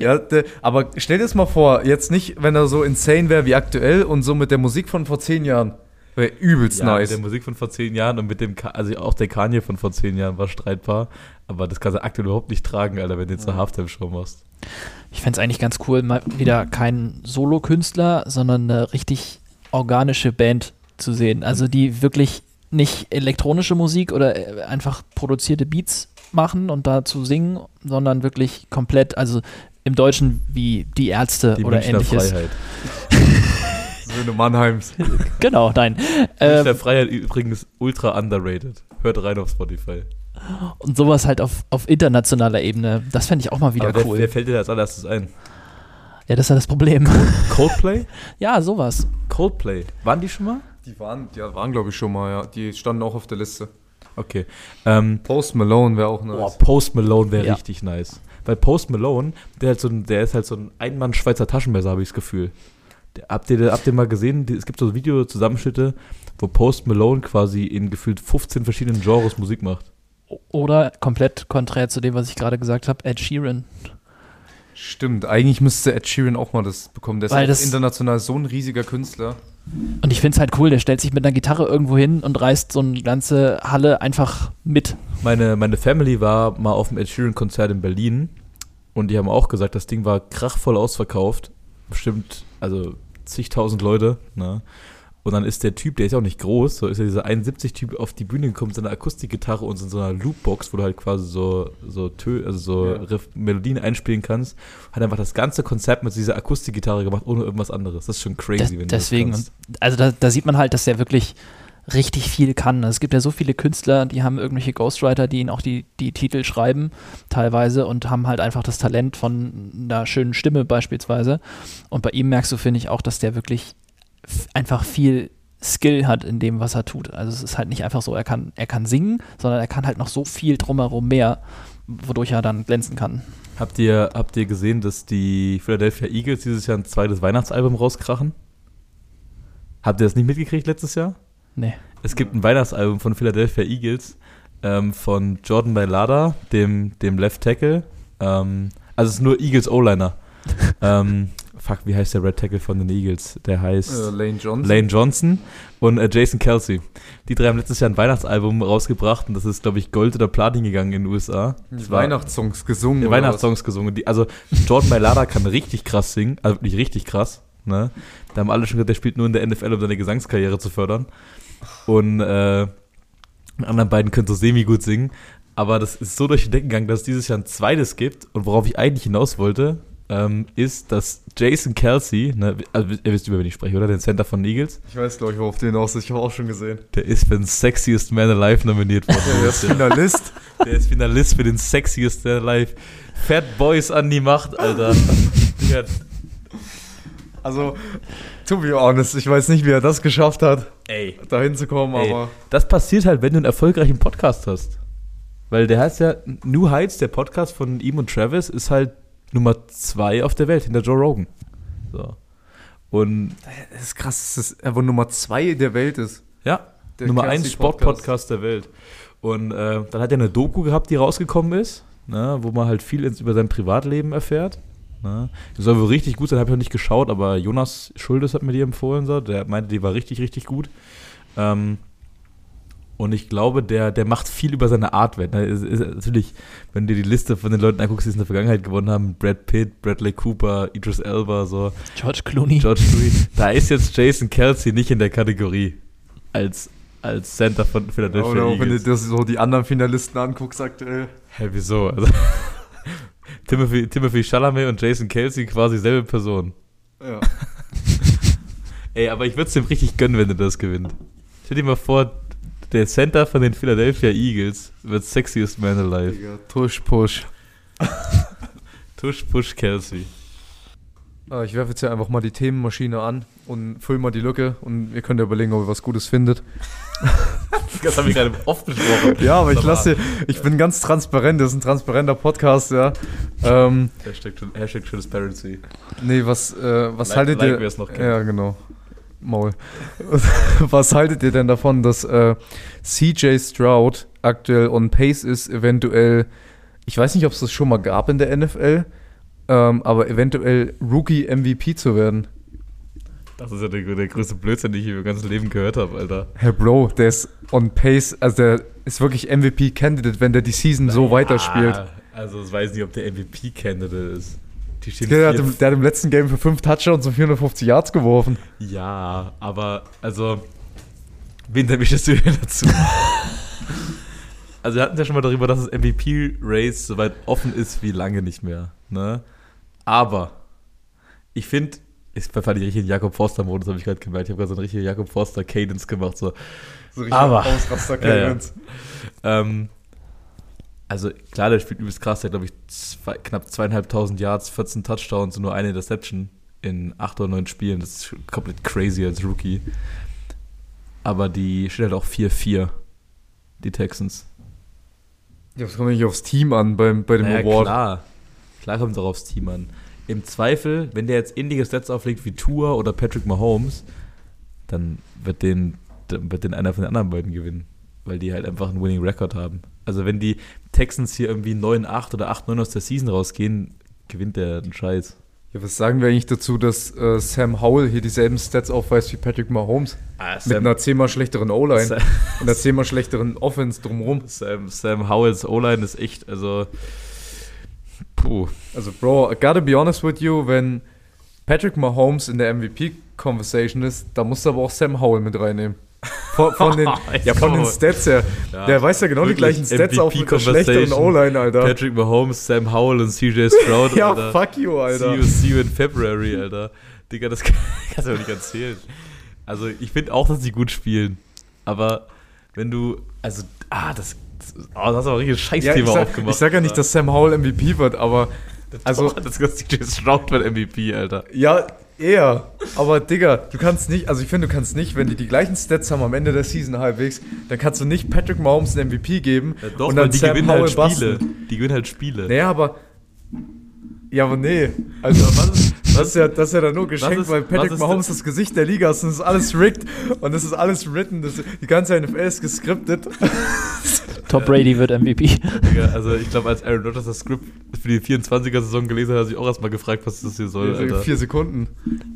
Speaker 3: ja, de, aber stell dir das mal vor, jetzt nicht, wenn er so insane wäre wie aktuell und so mit der Musik von vor zehn Jahren. Übelst
Speaker 1: Ja,
Speaker 3: nice.
Speaker 1: mit der Musik von vor zehn Jahren und mit dem, Ka- also auch der Kanye von vor zehn Jahren war streitbar, aber das kannst du aktuell überhaupt nicht tragen, Alter, wenn du jetzt eine Halftime-Show machst.
Speaker 2: Ich fände es eigentlich ganz cool, mal wieder keinen Solo-Künstler, sondern eine richtig organische Band zu sehen. Also die wirklich nicht elektronische Musik oder äh, einfach produzierte Beats machen und dazu singen, sondern wirklich komplett, also im Deutschen wie die Ärzte
Speaker 1: Die
Speaker 2: oder
Speaker 1: Münchner
Speaker 2: ähnliches.
Speaker 1: Freiheit.
Speaker 3: Söhne Mannheims.
Speaker 2: Genau, nein. Ähm,
Speaker 1: Freiheit übrigens ultra underrated. Hört rein auf Spotify.
Speaker 2: und sowas halt auf, auf internationaler Ebene. Das fände ich auch mal wieder
Speaker 1: Aber
Speaker 2: cool.
Speaker 1: wer fällt dir da als allererstes ein?
Speaker 2: ja, das ist ja das Problem.
Speaker 1: Coldplay?
Speaker 2: ja, sowas.
Speaker 1: Coldplay. Waren die schon mal?
Speaker 3: Die waren, die waren glaube ich schon mal, ja. Die standen auch auf der Liste.
Speaker 1: Okay. Ähm,
Speaker 3: Post Malone wäre auch nice.
Speaker 1: Boah, Post Malone wäre
Speaker 2: Ja.
Speaker 1: richtig nice. Weil Post Malone, der, hat so ein, der ist halt so ein Einmann-Schweizer Taschenmesser, habe ich das Gefühl. Habt, ihr, habt ihr mal gesehen, es gibt so Videozusammenschnitte, wo Post Malone quasi in gefühlt 15 verschiedenen Genres Musik macht.
Speaker 2: Oder komplett konträr zu dem, was ich gerade gesagt habe, Ed Sheeran.
Speaker 3: Stimmt, eigentlich müsste Ed Sheeran auch mal das bekommen. Der ist
Speaker 2: Weil
Speaker 3: auch
Speaker 2: das-
Speaker 3: international so ein riesiger Künstler.
Speaker 2: Und ich finde es halt cool, der stellt sich mit einer Gitarre irgendwo hin und reißt so eine ganze Halle einfach mit.
Speaker 1: Meine, meine Family war mal auf dem Ed Sheeran-Konzert in Berlin und die haben auch gesagt, das Ding war krachvoll ausverkauft. Bestimmt, also zigtausend Leute. Ne? Und dann ist der Typ, der ist ja auch nicht groß, so ist ja dieser 71-Typ auf die Bühne gekommen mit seiner Akustikgitarre und in so einer Loopbox, wo du halt quasi so, so, Tö also so
Speaker 3: Ja.
Speaker 1: Riff Melodien einspielen kannst. Hat einfach das ganze Konzert mit dieser Akustikgitarre gemacht, ohne irgendwas anderes. Das ist schon crazy,
Speaker 2: Des,
Speaker 1: wenn du
Speaker 2: deswegen,
Speaker 1: das kannst.
Speaker 2: also da, da sieht man halt, dass der wirklich richtig viel kann. Es gibt ja so viele Künstler, die haben irgendwelche Ghostwriter, die ihnen auch die, die Titel schreiben, teilweise, und haben halt einfach das Talent von einer schönen Stimme beispielsweise. Und bei ihm merkst du, finde ich, auch, dass der wirklich einfach viel Skill hat in dem, was er tut. Also es ist halt nicht einfach so, er kann, er kann singen, sondern er kann halt noch so viel drumherum mehr, wodurch er dann glänzen kann.
Speaker 1: Habt ihr, habt ihr gesehen, dass die Philadelphia Eagles dieses Jahr ein zweites Weihnachtsalbum rauskrachen? Habt ihr das nicht mitgekriegt letztes Jahr?
Speaker 2: Nee.
Speaker 1: Es gibt ein Weihnachtsalbum von Philadelphia Eagles ähm, von Jordan Mailata, dem, dem Left Tackle. Ähm, also es ist nur Eagles O-Liner. ähm, fuck, wie heißt der Red Tackle von den Eagles? Der heißt
Speaker 3: Äh, Lane Johnson.
Speaker 1: Lane Johnson und äh, Jason Kelsey. Die drei haben letztes Jahr ein Weihnachtsalbum rausgebracht und das ist, glaube ich, Gold oder Platin gegangen in den USA. Das
Speaker 3: Weihnachtssongs gesungen.
Speaker 1: Weihnachtssongs gesungen. Die, also Jordan Mailata kann richtig krass singen, also wirklich richtig krass. Ne? Da haben alle schon gesagt, der spielt nur in der NFL, um seine Gesangskarriere zu fördern. Und äh, die anderen beiden können so semi gut singen. Aber das ist so durch die Decken gegangen, dass es dieses Jahr ein zweites gibt. Und worauf ich eigentlich hinaus wollte, ähm, ist, dass Jason Kelsey, ne, also ihr wisst über wen ich spreche, oder? Den Center von Eagles.
Speaker 3: Ich weiß, glaube ich, worauf den aus ist. Ich habe auch schon gesehen.
Speaker 1: Der ist für den Sexiest Man Alive nominiert worden.
Speaker 3: Der ist Finalist.
Speaker 1: Der ist Finalist für den Sexiest Man Alive. Fat Boys an die Macht, Alter. Digga,
Speaker 3: Also, to be honest, ich weiß nicht, wie er das geschafft hat,
Speaker 1: ey.
Speaker 3: da hinzukommen, aber
Speaker 1: Das passiert halt, wenn du einen erfolgreichen Podcast hast. Weil der heißt ja, New Heights, der Podcast von ihm und Travis, ist halt Nummer zwei auf der Welt, hinter Joe Rogan. So. Und
Speaker 3: es ist krass, dass er wohl Nummer zwei der Welt ist.
Speaker 1: ja,
Speaker 3: Der
Speaker 1: Nummer eins Sportpodcast der Welt. Und äh, dann hat er eine Doku gehabt, die rausgekommen ist, ne, wo man halt viel ins, über sein Privatleben erfährt. Ne. Die soll wohl richtig gut sein, habe ich noch nicht geschaut, aber Jonas Schuldes hat mir die empfohlen, so. der meinte, die war richtig, richtig gut. Ähm, und ich glaube, der, der macht viel über seine Art wett. Ne. Ist, ist, natürlich, wenn du dir die Liste von den Leuten anguckst, die es in der Vergangenheit gewonnen haben, Brad Pitt, Bradley Cooper, Idris Elba, so,
Speaker 2: George Clooney.
Speaker 1: George Louis, da ist jetzt Jason Kelsey nicht in der Kategorie als, als Center von Philadelphia
Speaker 3: Oder auch wenn du
Speaker 1: Eagles.
Speaker 3: dir so die anderen Finalisten anguckst aktuell.
Speaker 1: Hä, wieso? Also, Timothy, Timothy Chalamet und Jason Kelsey quasi selbe Person.
Speaker 3: Ja.
Speaker 1: Ey, aber ich würde es dem richtig gönnen, wenn er das gewinnt. Stell dir mal vor, der Center von den Philadelphia Eagles wird Sexiest Man Alive.
Speaker 3: Digga, Tush, push.
Speaker 1: Tush, push, Kelsey.
Speaker 3: Ah, Ich werfe jetzt hier einfach mal die Themenmaschine an und fülle mal die Lücke und ihr könnt ja überlegen, ob ihr was Gutes findet.
Speaker 1: Das habe ich gerade oft besprochen.
Speaker 3: Ja, aber ich lasse, ich bin ganz transparent, das ist ein transparenter Podcast, ja. Ähm,
Speaker 1: Hashtag, Hashtag Transparency.
Speaker 3: nee, was, äh, was
Speaker 1: Like-
Speaker 3: haltet
Speaker 1: like
Speaker 3: ihr?
Speaker 1: noch kennt.
Speaker 3: Ja, genau. Maul. was haltet ihr denn davon, dass äh, CJ Stroud aktuell on pace ist, eventuell, ich weiß nicht, ob es das schon mal gab in der NFL, ähm, aber eventuell Rookie MVP zu werden?
Speaker 1: Das ist ja der, der größte Blödsinn, den ich in meinem ganzen Leben gehört habe, Alter.
Speaker 3: Herr Bro, der ist on pace, also der ist wirklich MVP-Candidate, wenn der die Season so weiterspielt.
Speaker 1: Ah, also ich weiß nicht, ob der MVP-Candidate ist.
Speaker 3: Der hat, im, der hat im letzten Game für 5 Touchdowns und 450 Yards geworfen.
Speaker 1: Ja, aber also, wen erwischst du denn dazu? also wir hatten ja schon mal darüber, dass das MVP-Race so weit offen ist wie lange nicht mehr. Ne? Aber ich finde, ich verfalle die richtigen Jakob Forster-Modus, habe ich gerade gemerkt. Ich habe gerade so einen richtigen Jakob Forster-Cadence gemacht. So.
Speaker 3: So richtig
Speaker 1: Aber-
Speaker 3: Ausraster
Speaker 1: Ja, ja. Ähm, also klar, der spielt übelst krass. Der hat, glaube ich, zwei, knapp zweieinhalbtausend Yards, 14 Touchdowns und nur eine Interception in acht oder neun Spielen. Das ist komplett crazy als Rookie. Aber die stehen halt auch 4-4, die Texans.
Speaker 3: Ja, das kommt nicht aufs Team an beim, bei dem
Speaker 1: Naja,
Speaker 3: Award.
Speaker 1: klar. Klar kommt es auch aufs Team an. Im Zweifel, wenn der jetzt ähnliche Stats auflegt wie Tua oder Patrick Mahomes, dann wird den, dann wird den einer von den anderen beiden gewinnen. Weil die halt einfach einen Winning Record haben. Also wenn die Texans hier irgendwie 9-8 oder 8-9 aus der Season rausgehen, gewinnt der einen Scheiß.
Speaker 3: Ja, was sagen wir eigentlich dazu, dass äh, Sam Howell hier dieselben Stats aufweist wie Patrick Mahomes?
Speaker 1: Ah,
Speaker 3: Mit einer zehnmal schlechteren O-Line
Speaker 1: Sam,
Speaker 3: und einer zehnmal schlechteren Offense drumherum.
Speaker 1: Sam, Sam Howells O-Line ist echt, also puh.
Speaker 3: Also, Bro, I gotta be honest with you, wenn Patrick Mahomes in der MVP-Conversation ist, da musst du aber auch Sam Howell mit reinnehmen. Von, von den, ja, von den Stats her.
Speaker 1: Ja,
Speaker 3: der weiß ja genau die gleichen Stats auf mit der schlechteren O-Line, Alter.
Speaker 1: Patrick Mahomes, Sam Howell und CJ Stroud,
Speaker 3: ja,
Speaker 1: Alter.
Speaker 3: fuck you, Alter.
Speaker 1: See you, see you in February, Alter. Digga, das kann, kannst du doch nicht erzählen. Also, ich finde auch, dass sie gut spielen. Aber wenn du, also, ah, das, oh, das hast auch ein richtiges
Speaker 3: Ja,
Speaker 1: Scheißthema
Speaker 3: ich, sag,
Speaker 1: aufgemacht.
Speaker 3: ich sag ja nicht, dass Sam Howell MVP wird, aber also-
Speaker 1: also, das ist CJ Stroud wird MVP, Alter.
Speaker 3: ja, eher. Aber Digga, du kannst nicht, also ich finde, du kannst nicht, wenn die die gleichen Stats haben am Ende der Season halbwegs, dann kannst du nicht Patrick Mahomes einen MVP geben
Speaker 1: Ja, doch,
Speaker 3: und
Speaker 1: weil
Speaker 3: dann
Speaker 1: die
Speaker 3: Sam
Speaker 1: gewinnen
Speaker 3: Howell
Speaker 1: halt Spiele.
Speaker 3: basten.
Speaker 1: Die gewinnen halt Spiele.
Speaker 3: Naja, aber ja, aber nee. Also,
Speaker 1: was ist,
Speaker 3: das ist ja, das ist ja dann nur geschenkt,
Speaker 1: ist-
Speaker 3: weil Patrick Mahomes das Gesicht der Liga ist und das ist alles rigged und das ist alles written. Das, die ganze NFL ist gescriptet.
Speaker 1: Ja.
Speaker 2: Brady wird MVP.
Speaker 1: Digga, also ich glaube, als Aaron Rodgers das Skript für die 24er-Saison gelesen hat, hat er sich auch erstmal gefragt, was das hier soll, Alter.
Speaker 3: Vier Sekunden.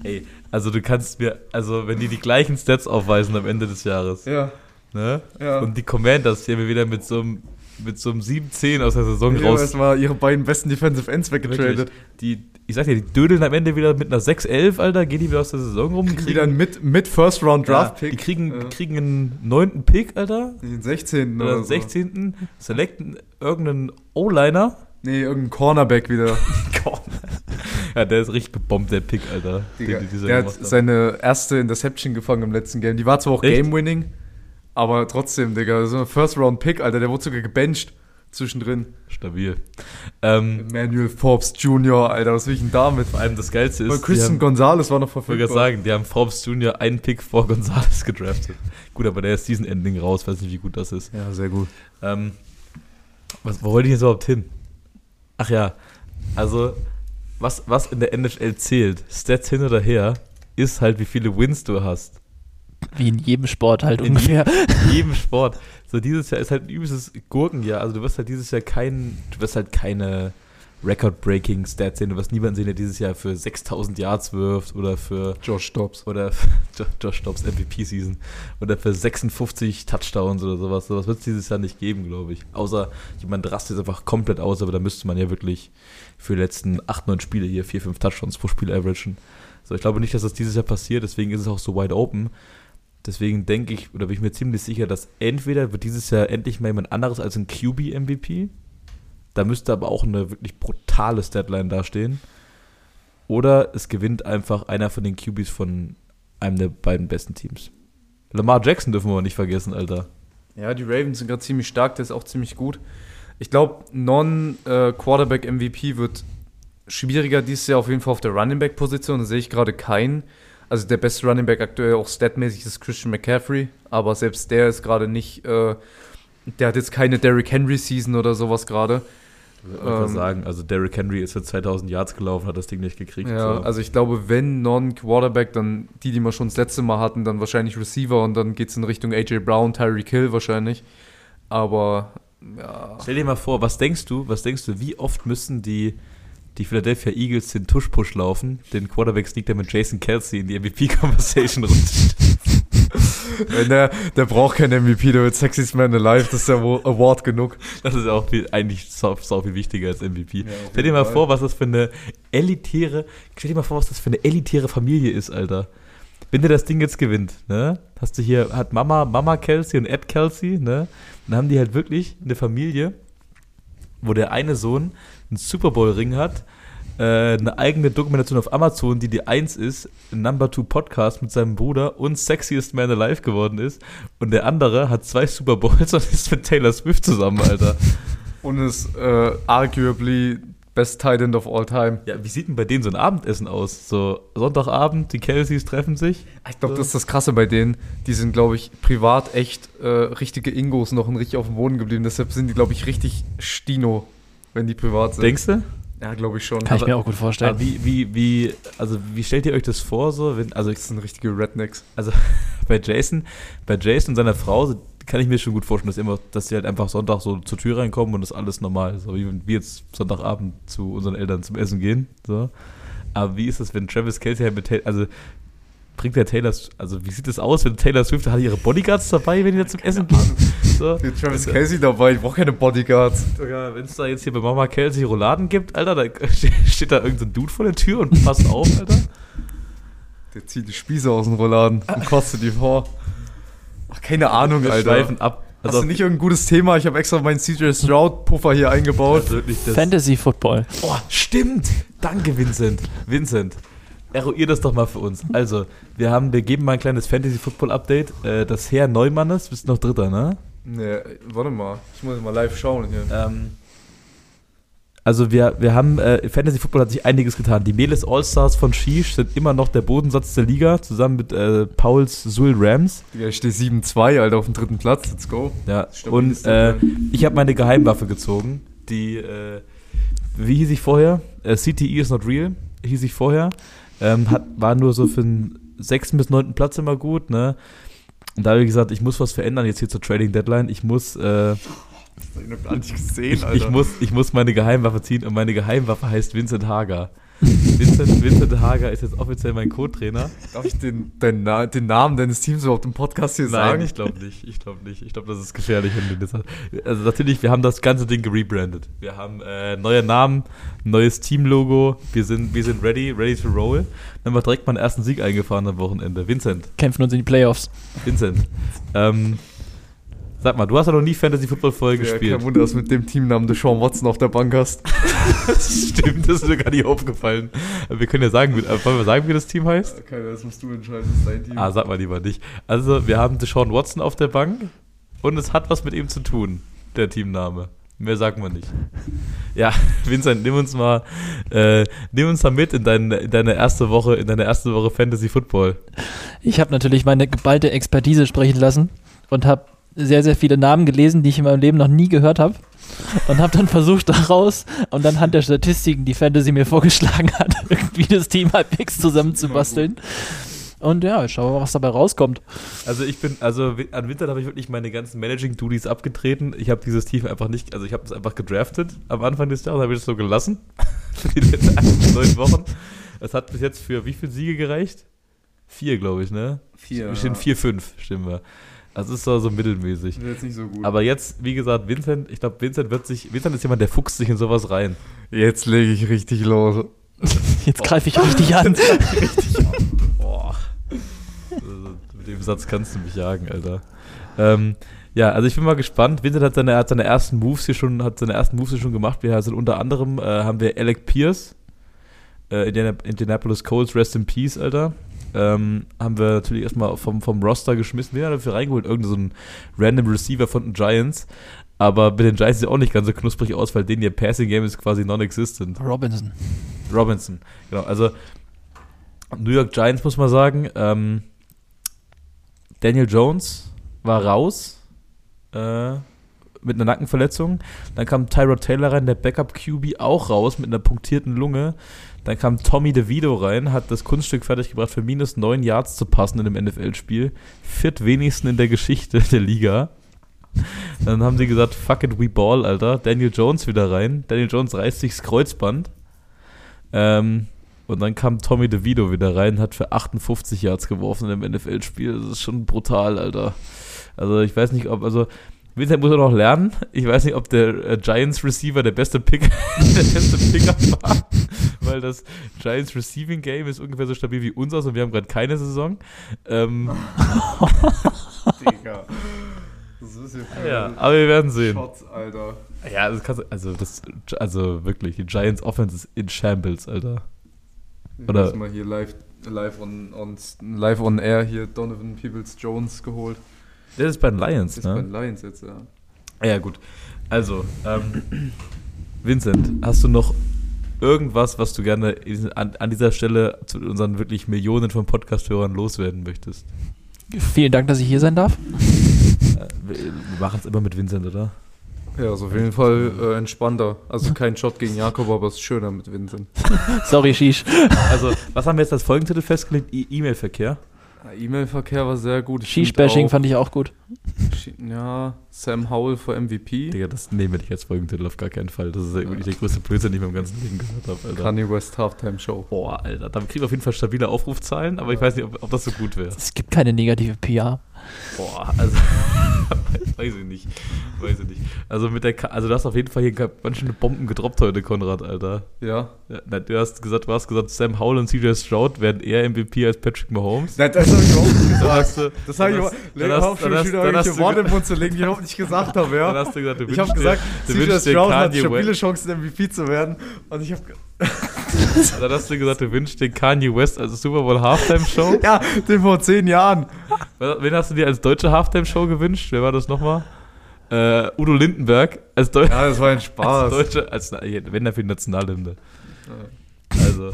Speaker 1: Ey, also du kannst mir, also wenn die die gleichen Stats aufweisen am Ende des Jahres,
Speaker 3: Ja,
Speaker 1: ne?
Speaker 3: ja.
Speaker 1: Und die Commanders hier wieder mit so einem mit so einem 7-10 aus der Saison
Speaker 3: Die haben
Speaker 1: raus.
Speaker 3: erstmal ihre beiden besten Defensive Ends weggetradet.
Speaker 1: Die, ich sag dir, die dödeln am Ende wieder mit einer 6-11, Alter, gehen die wieder aus der Saison rum,
Speaker 3: Kriegen die dann mit, mit First Round Draft
Speaker 1: ja,
Speaker 3: Pick.
Speaker 1: die kriegen,
Speaker 3: Ja.
Speaker 1: kriegen einen neunten Pick, Alter,
Speaker 3: Den 16.
Speaker 1: oder
Speaker 3: oder so.
Speaker 1: 16. Selecten irgendeinen O-Liner.
Speaker 3: Nee, irgendein Cornerback wieder.
Speaker 1: ja, der ist richtig gebombt, der Pick, Alter.
Speaker 3: Digga,
Speaker 1: den dieser
Speaker 3: der hat seine erste Interception gefangen im letzten Game. Die war zwar auch? Game-Winning, aber trotzdem, Digga, so ein First-Round-Pick, Alter, der wurde sogar gebencht zwischendrin.
Speaker 1: Stabil. Ähm,
Speaker 3: Emmanuel Forbes Jr., Alter, was will ich denn damit?
Speaker 1: vor allem das Geilste ist,
Speaker 3: Weil Christian
Speaker 1: haben,
Speaker 3: Gonzalez war noch
Speaker 1: ich
Speaker 3: verfügbar.
Speaker 1: gerade sagen, die haben Forbes Jr. einen Pick vor Gonzales gedraftet. gut, aber der ist Season-Ending raus, weiß nicht, wie gut das ist.
Speaker 3: Ja, sehr gut.
Speaker 1: Ähm, was, wo wollte ich jetzt überhaupt hin? Ach ja, also, was, was in der NFL zählt, Stats hin oder her, ist halt, wie viele Wins du hast.
Speaker 2: Wie in jedem Sport halt
Speaker 1: In
Speaker 2: ungefähr.
Speaker 1: In jedem Sport. So, dieses Jahr ist halt ein übelstes Gurkenjahr. Also, du wirst halt dieses Jahr kein, du wirst halt keine Record-Breaking Stats sehen. Du wirst niemanden sehen, der dieses Jahr für 6000 Yards wirft oder für
Speaker 3: Josh Dobbs.
Speaker 1: oder Jo- Josh Dobbs MVP-Season oder für 56 Touchdowns oder sowas. Sowas wird es dieses Jahr nicht geben, glaube ich. Außer jemand rastet einfach komplett aus, aber da müsste man ja wirklich für die letzten 8, 9 Spiele hier 4, 5 Touchdowns pro Spiel averagen. So, ich glaube nicht, dass das dieses Jahr passiert, deswegen ist es auch so wide open. Deswegen denke ich, oder bin ich mir ziemlich sicher, dass entweder wird dieses Jahr endlich mal jemand anderes als ein QB-MVP. Da müsste aber auch eine wirklich brutale Statline dastehen. Oder es gewinnt einfach einer von den QBs von einem der beiden besten Teams. Lamar Jackson dürfen wir aber nicht vergessen, Alter.
Speaker 3: Ja, die Ravens sind gerade ziemlich stark, der ist auch ziemlich gut. Ich glaube, Non-Quarterback-MVP wird schwieriger dieses Jahr auf jeden Fall auf der Running Back-Position. Da sehe ich gerade keinen. Also der beste Running Back aktuell auch statmäßig ist Christian McCaffrey, aber selbst der ist gerade nicht, äh, der hat jetzt keine Derrick Henry-Season oder sowas gerade.
Speaker 1: Ich würde
Speaker 3: Ähm,
Speaker 1: sagen, also Derrick Henry ist für 2000 Yards gelaufen, hat das Ding nicht gekriegt.
Speaker 3: Ja,
Speaker 1: so.
Speaker 3: also ich glaube, wenn Non-Quarterback, dann die, die wir schon das letzte Mal hatten, dann wahrscheinlich Receiver und dann geht es in Richtung AJ Brown, Tyreek Hill wahrscheinlich. Aber ja.
Speaker 1: Stell dir mal vor, was denkst du, was denkst du, wie oft müssen die, die Philadelphia Eagles den Tush-Push laufen, den Quarterback sneak der mit Jason Kelsey in die MVP-Conversation rutscht?
Speaker 3: Wenn der, der braucht kein MVP, der wird Sexiest Man Alive, das ist ja wohl Award genug.
Speaker 1: Das ist auch viel, eigentlich sau, sau viel wichtiger als MVP.
Speaker 3: Ja,
Speaker 1: stell dir mal
Speaker 3: Fall.
Speaker 1: vor, was das für eine elitäre, stell dir mal vor, was das für eine elitäre Familie ist, Alter. Wenn der das Ding jetzt gewinnt, ne, hast du hier, hat Mama, Mama Kelsey und Ed Kelsey, ne, dann haben die halt wirklich eine Familie, wo der eine Sohn einen Super Bowl Ring hat, äh, eine eigene Dokumentation auf Amazon, die die Eins ist, Number Two Podcast mit seinem Bruder und Sexiest Man Alive geworden ist. Und der andere hat zwei Super Bowls und ist mit Taylor Swift zusammen, Alter.
Speaker 3: Und ist äh, arguably best tight end of all time.
Speaker 1: Ja, wie sieht denn bei denen so ein Abendessen aus? So Sonntagabend, die Kelseys treffen sich.
Speaker 3: Ich glaube, das ist das Krasse bei denen. Die sind, glaube ich, privat echt äh, richtige Ingos noch und richtig auf dem Boden geblieben. Deshalb sind die, glaube ich, richtig Stino, wenn die privat sind.
Speaker 1: Denkst du?
Speaker 3: Ja, glaube ich schon.
Speaker 2: Kann ich
Speaker 1: Aber-
Speaker 2: mir auch gut vorstellen.
Speaker 1: Aber wie, wie, wie, also wie stellt ihr euch das vor? So, wenn, also,
Speaker 3: Das sind richtige Rednecks.
Speaker 1: also bei Jason, bei Jason und seiner Frau so, kann ich mir schon gut vorstellen, dass, immer, dass sie halt einfach Sonntag so zur Tür reinkommen und das alles normal ist. So wie wenn wir jetzt Sonntagabend zu unseren Eltern zum Essen gehen. So. Aber wie ist das, wenn Travis Kelsey halt mit also bringt der Taylor, also wie sieht das aus, wenn Taylor Swift, hat ihre Bodyguards dabei, wenn die da zum Essen gehen? So.
Speaker 3: Travis Casey dabei, ich brauche keine Bodyguards.
Speaker 1: Wenn es da jetzt hier bei Mama Kelsey Rouladen gibt, Alter, da steht da irgendein so ein Dude vor der Tür und passt auf, Alter.
Speaker 3: Der zieht die Spieße aus dem Rolladen und kostet die vor. Ach, keine Ahnung,
Speaker 1: Wir
Speaker 3: Alter.
Speaker 1: schweifen ab.
Speaker 3: Hast du nicht irgendein gutes Thema? Ich habe extra meinen CJ Stroud-Puffer hier eingebaut.
Speaker 1: also
Speaker 2: Fantasy Football.
Speaker 1: Oh, stimmt. Danke, Vincent. Vincent, eruier das doch mal für uns. Also, wir haben, wir geben mal ein kleines Fantasy-Football-Update. Äh, das Herr Neumannes, bist noch Dritter, ne?
Speaker 3: Nee, warte mal. Ich muss mal live schauen hier.
Speaker 1: Ähm, also wir, wir haben, äh, Fantasy Football hat sich einiges getan. Die Meles All-Stars von Shish sind immer noch der Bodensatz der Liga, zusammen mit äh, Pauls Sul Rams.
Speaker 3: Digga, ich stehe 7-2, Alter, auf dem dritten Platz. Let's go.
Speaker 1: Ja, und äh, ich habe meine Geheimwaffe gezogen. Die, äh, wie hieß ich vorher? Äh, CTE is not real, hieß ich vorher. Ähm, hat, war nur so für den sechsten bis neunten Platz immer gut, ne? Und da habe ich gesagt, ich muss was verändern jetzt hier zur Trading Deadline. Ich muss, äh,
Speaker 3: Das hab ich noch gar nicht gesehen,
Speaker 1: Ich, ich, muss, ich muss meine Geheimwaffe ziehen und meine Geheimwaffe heißt Vincent Hager. Vincent, Vincent Hager ist jetzt offiziell mein Co-Trainer.
Speaker 3: Darf ich den, den, den Namen deines Teams überhaupt im Podcast hier
Speaker 1: Nein,
Speaker 3: sagen?
Speaker 1: ich glaube nicht. Ich glaube nicht. Ich glaube, das ist gefährlich. Also natürlich, wir haben das ganze Ding gerebrandet. Wir haben äh, neue Namen, neues Teamlogo. Wir sind, wir sind ready, ready to roll. Dann haben wir direkt mal einen ersten Sieg eingefahren am Wochenende. Vincent,
Speaker 2: Kämpfen uns in die Playoffs.
Speaker 1: Vincent. ähm, sag mal, du hast ja noch nie Fantasy Football voll
Speaker 3: Ja,
Speaker 1: gespielt.
Speaker 3: kein Wunder, dass du mit dem Teamnamen Deshaun Watson auf der Bank hast.
Speaker 1: Das stimmt, das ist mir gar nicht aufgefallen. Aber Wir können ja sagen, äh, wollen wir sagen, wie das Team heißt?
Speaker 3: Keiner, das musst du entscheiden, das ist dein Team.
Speaker 1: Ah, sag mal lieber nicht. Also, wir haben Deshaun Watson auf der Bank und es hat was mit ihm zu tun, der Teamname. Mehr sagen wir nicht. Ja, Vincent, nimm uns mal, äh, nimm uns mal mit in, dein, in deine erste Woche, in deine erste Woche Fantasy Football.
Speaker 2: Ich habe natürlich meine geballte Expertise sprechen lassen und habe sehr, sehr viele Namen gelesen, die ich in meinem Leben noch nie gehört habe. Und habe dann versucht daraus und anhand der Statistiken, die Fantasy mir vorgeschlagen hat, irgendwie das Team halbwegs zusammenzubasteln. Und ja, ich schaue mal, was dabei rauskommt.
Speaker 1: Also ich bin, also an Winter habe ich wirklich meine ganzen Managing-Duties abgetreten. Ich habe dieses Team einfach nicht, also ich habe es einfach gedraftet am Anfang des Jahres, habe ich das so gelassen. Für die letzten neun Wochen. Es hat bis jetzt für wie viele Siege gereicht? Vier, glaube ich, ne?
Speaker 3: Vier.
Speaker 1: Wir stehen vier, fünf, stimmen wir. Also ist so, so mittelmäßig.
Speaker 3: Das ist jetzt nicht so gut.
Speaker 1: Aber jetzt, wie gesagt, Vincent, ich glaube, Vincent wird sich, Vincent ist jemand, der fuchst sich in sowas rein.
Speaker 3: jetzt lege ich richtig los.
Speaker 2: Jetzt greife ich richtig an.
Speaker 1: Boah. Also, mit dem Satz kannst du mich jagen, Alter. Ähm, ja, also ich bin mal gespannt. Vincent hat seine, hat seine ersten Moves hier schon, hat seine ersten Moves hier schon gemacht. Wir sind unter anderem äh, haben wir Alec Pierce, äh, Indiana- Indianapolis Colts, Rest in Peace, Alter. Ähm, haben wir natürlich erstmal vom, vom Roster geschmissen. Wen hat er dafür reingeholt? Irgendein so ein random Receiver von den Giants. Aber mit den Giants sieht auch nicht ganz so knusprig aus, weil denen ihr Passing Game ist quasi non-existent.
Speaker 2: Robinson.
Speaker 1: Robinson, genau. Also New York Giants muss man sagen. Ähm, Daniel Jones war raus äh, mit einer Nackenverletzung. Dann kam Tyrod Taylor rein, der Backup QB auch raus mit einer punktierten Lunge. Dann kam Tommy DeVito rein, hat das Kunststück fertiggebracht, für minus 9 Yards zu passen in dem NFL-Spiel. Viertwenigsten in der Geschichte der Liga. Dann haben sie gesagt, fuck it, we ball, Alter. Daniel Jones wieder rein. Daniel Jones reißt sich das Kreuzband. Ähm, und dann kam Tommy DeVito wieder rein, hat für 58 Yards geworfen in dem NFL-Spiel. Das ist schon brutal, Alter. Also ich weiß nicht, ob, also Vincent muss er noch lernen. Ich weiß nicht, ob der äh, Giants Receiver der beste Pick, der beste Pickup war, weil das Giants Receiving Game ist ungefähr so stabil wie unseres und wir haben gerade keine Saison. Ähm,
Speaker 3: Digga. Das ist ja
Speaker 1: aber wir werden sehen.
Speaker 3: Shots, Alter.
Speaker 1: Ja, das kannst also das, also wirklich, die Giants Offense ist in Shambles, Alter.
Speaker 3: Ich
Speaker 1: Oder-
Speaker 3: Oder mal hier live, live, on, on, live on air hier Donovan Peoples Jones geholt.
Speaker 1: Der ist bei den Lions,
Speaker 3: Das ist bei
Speaker 1: ne?
Speaker 3: den Lions jetzt, ja.
Speaker 1: Ja, gut. Also, ähm, Vincent, hast du noch irgendwas, was du gerne an, an dieser Stelle zu unseren wirklich Millionen von Podcast-Hörern loswerden möchtest?
Speaker 2: Vielen Dank, dass ich hier sein darf.
Speaker 1: Äh, wir wir machen es immer mit Vincent, oder?
Speaker 3: Ja, also auf jeden Fall äh, entspannter. Also kein Shot gegen Jakob, aber es ist schöner mit Vincent.
Speaker 2: Sorry, Shish.
Speaker 1: Also, was haben wir jetzt als Folgentitel festgelegt? E- E-Mail-Verkehr.
Speaker 3: Ja, E-Mail-Verkehr war sehr gut. Ich find
Speaker 2: fand ich auch gut.
Speaker 3: Ja, Sam Howell für MVP.
Speaker 1: Digga, das nehmen wir nicht als Folgentitel auf gar keinen Fall. Das ist ja wirklich der größte Blödsinn, den ich in meinem ganzen Leben gehört habe, Alter.
Speaker 3: Kanye West Halftime Show.
Speaker 1: Boah, Alter. Damit kriegen wir auf jeden Fall stabile Aufrufzahlen, aber ich weiß nicht, ob, ob das so gut wäre.
Speaker 2: Es gibt keine negative PR.
Speaker 1: Boah, also. weiß ich nicht. Weiß ich nicht. Also mit der Ka also du hast auf jeden Fall hier ganz schöne Bomben gedroppt heute, Konrad, Alter.
Speaker 3: Ja.
Speaker 1: Ja, na, du hast gesagt, du hast gesagt, Sam Howell und CJ Stroud werden eher MVP als Patrick Mahomes.
Speaker 3: Nein, das habe ich überhaupt nicht
Speaker 1: Dann
Speaker 3: gesagt.
Speaker 1: du,
Speaker 3: Das habe ich
Speaker 1: dann
Speaker 3: überhaupt
Speaker 1: dann
Speaker 3: schon
Speaker 1: dann
Speaker 3: wieder
Speaker 1: dann
Speaker 3: irgendwelche Worte im Mund zu legen, die ich überhaupt nicht gesagt habe,
Speaker 1: Dann
Speaker 3: ja.
Speaker 1: hast du gesagt, du
Speaker 3: Ich habe gesagt, CJ Stroud hat stabile. Chancen, MVP zu werden. Und ich habe
Speaker 1: Dann hast du gesagt, du wünschst dir Kanye West als Super Bowl Halftime Show.
Speaker 3: Ja, den vor zehn Jahren.
Speaker 1: Wen hast du dir als deutsche Halftime Show gewünscht? Wer war das nochmal? Äh, Udo Lindenberg als, Deu
Speaker 3: Ja, das war ein
Speaker 1: als
Speaker 3: Spaß.
Speaker 1: als wenn er für die Nationalhymne. Also,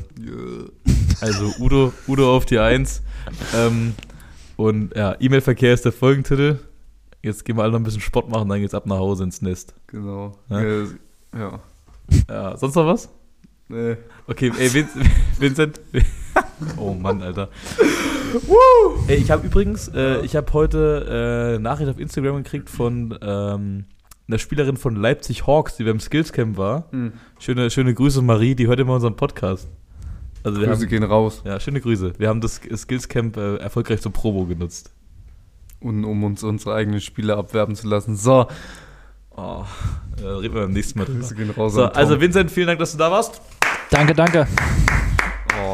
Speaker 1: also Udo, Udo auf die Eins. Ähm, und ja, E-Mail-Verkehr ist der Folgentitel. Jetzt gehen wir alle noch ein bisschen Sport machen, dann geht's ab nach Hause ins Nest.
Speaker 3: Genau.
Speaker 1: Ja?
Speaker 3: Ja.
Speaker 1: Ja, sonst noch was?
Speaker 3: Nee.
Speaker 1: Okay, ey, Vin Vincent. Oh Mann, Alter. Ey, ich habe übrigens, äh, ich habe heute äh, eine Nachricht auf Instagram gekriegt von ähm, einer Spielerin von Leipzig Hawks, die beim Skillscamp war.
Speaker 3: Hm.
Speaker 1: Schöne, schöne Grüße, Marie, die hört immer unseren Podcast. Also wir
Speaker 3: Grüße
Speaker 1: haben,
Speaker 3: gehen raus.
Speaker 1: ja, schöne Grüße. Wir haben das Skillscamp äh, erfolgreich zur Probo genutzt.
Speaker 3: Und um uns unsere eigenen Spiele abwerben zu lassen. So,
Speaker 1: Oh, äh, reden wir beim nächsten Mal drüber.
Speaker 3: Grüße gehen raus.
Speaker 1: So,
Speaker 3: an Tom.
Speaker 1: also Vincent, vielen Dank, dass du da warst.
Speaker 2: Danke, danke.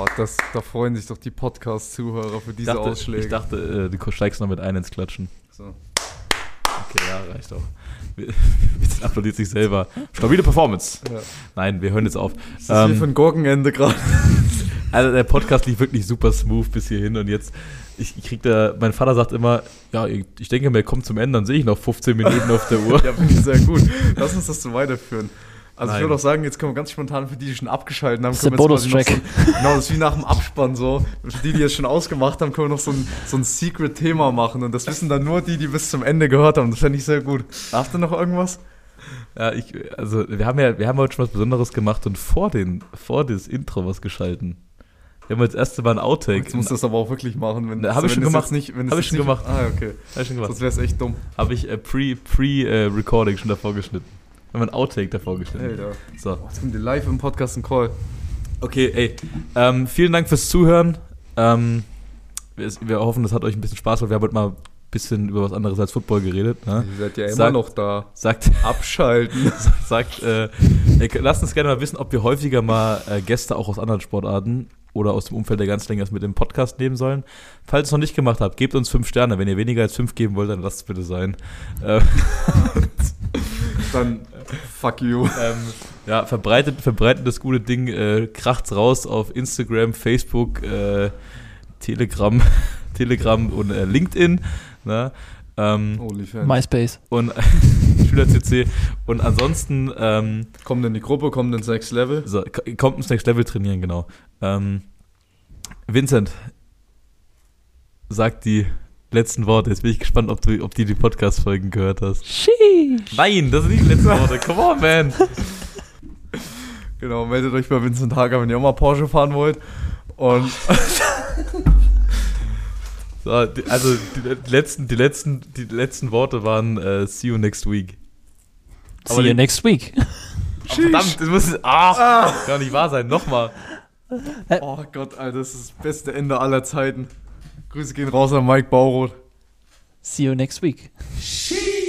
Speaker 3: Oh, das, da freuen sich doch die Podcast-Zuhörer für
Speaker 1: Ich
Speaker 3: diese
Speaker 1: dachte,
Speaker 3: Ausschläge.
Speaker 1: ich dachte äh, du steigst noch mit ein ins Klatschen.
Speaker 3: so.
Speaker 1: Okay, ja, reicht auch. Vincent applaudiert sich selber. Stabile Performance.
Speaker 3: Ja.
Speaker 1: Nein, wir hören jetzt auf.
Speaker 3: Ist das hier
Speaker 1: Ähm,
Speaker 3: für ein Gurkenende gerade?
Speaker 1: Also der Podcast lief wirklich super smooth bis hierhin und jetzt, ich, ich krieg da, mein Vater sagt immer, ja, ich ich denke mir, kommt zum Ende, dann sehe ich noch 15 Minuten auf der Uhr.
Speaker 3: Ja, finde ich sehr gut. Lass uns das so weiterführen. Also
Speaker 1: Nein.
Speaker 3: ich würde auch sagen, jetzt können wir ganz spontan für die, die schon abgeschaltet haben,
Speaker 2: Das ist
Speaker 3: können wir
Speaker 2: Bonustrack.
Speaker 3: noch So, genau, das ist wie nach dem Abspann so. Für die, die jetzt schon ausgemacht haben, können wir noch so ein, so ein Secret-Thema machen. Und das wissen dann nur die, die bis zum Ende gehört haben. Das fände ich sehr gut. Darf noch irgendwas?
Speaker 1: Ja, ich, also wir haben ja, wir haben heute schon was Besonderes gemacht und vor den, vor das Intro was geschalten. Wir haben jetzt das erste Mal ein Outtake.
Speaker 3: Jetzt musst du das aber auch wirklich machen. Wenn,
Speaker 1: Na, hab ich schon
Speaker 3: es
Speaker 1: gemacht.
Speaker 3: Nicht, wenn es
Speaker 1: Hab ich schon
Speaker 3: nicht,
Speaker 1: gemacht.
Speaker 3: Ah, okay.
Speaker 1: Hab ich schon gemacht.
Speaker 3: Sonst wäre es echt dumm.
Speaker 1: Habe ich äh, pre, pre äh, Recording schon davor geschnitten. Wir haben ein Outtake davor geschnitten.
Speaker 3: Alter.
Speaker 1: So.
Speaker 3: Oh, jetzt kommt dir live im Podcast ein Call.
Speaker 1: Okay, ey. Ähm, vielen Dank fürs Zuhören. Ähm, wir, wir hoffen, das hat euch ein bisschen Spaß gemacht. Wir haben heute mal ein bisschen über was anderes als Football geredet. Ne?
Speaker 3: Ihr seid ja immer
Speaker 1: Sag-
Speaker 3: noch da.
Speaker 1: Sagt,
Speaker 3: Abschalten.
Speaker 1: sagt äh, ey, lasst uns gerne mal wissen, ob wir häufiger mal äh, Gäste auch aus anderen Sportarten oder aus dem Umfeld der Ganzlängers mit dem Podcast nehmen sollen. Falls ihr es noch nicht gemacht habt, gebt uns fünf Sterne. Wenn ihr weniger als fünf geben wollt, dann lasst es bitte sein. Äh,
Speaker 3: Dann fuck you.
Speaker 1: ähm, ja, verbreitet, verbreitet das gute Ding, äh, kracht's raus auf Instagram, Facebook, äh, Telegram, Telegram und äh, LinkedIn. Ne? Ähm.
Speaker 2: MySpace.
Speaker 1: und SchülerCC. Und ansonsten ähm,
Speaker 3: Kommt in die Gruppe, kommt ins Next Level.
Speaker 1: so, kommt ins Next Level trainieren, genau. Ähm, Vincent, sag die letzten Worte. Jetzt bin ich gespannt, ob du, ob die die Podcast-Folgen gehört hast.
Speaker 2: Sheesh.
Speaker 1: Nein, das sind nicht die letzten Worte. Come on, man.
Speaker 3: Genau, meldet euch bei Vincent Hager, wenn ihr auch mal Porsche fahren wollt. Und
Speaker 1: So, die, also die letzten, die letzten, die letzten Worte waren äh, See you next week. Aber
Speaker 2: See you
Speaker 1: die-
Speaker 2: next week.
Speaker 1: Oh, verdammt, das muss ah, kann nicht wahr sein. Nochmal.
Speaker 3: oh Gott, Alter, das ist das beste Ende aller Zeiten. Grüße gehen raus an Mike Bauroth.
Speaker 2: See you next week.
Speaker 3: Sheesh.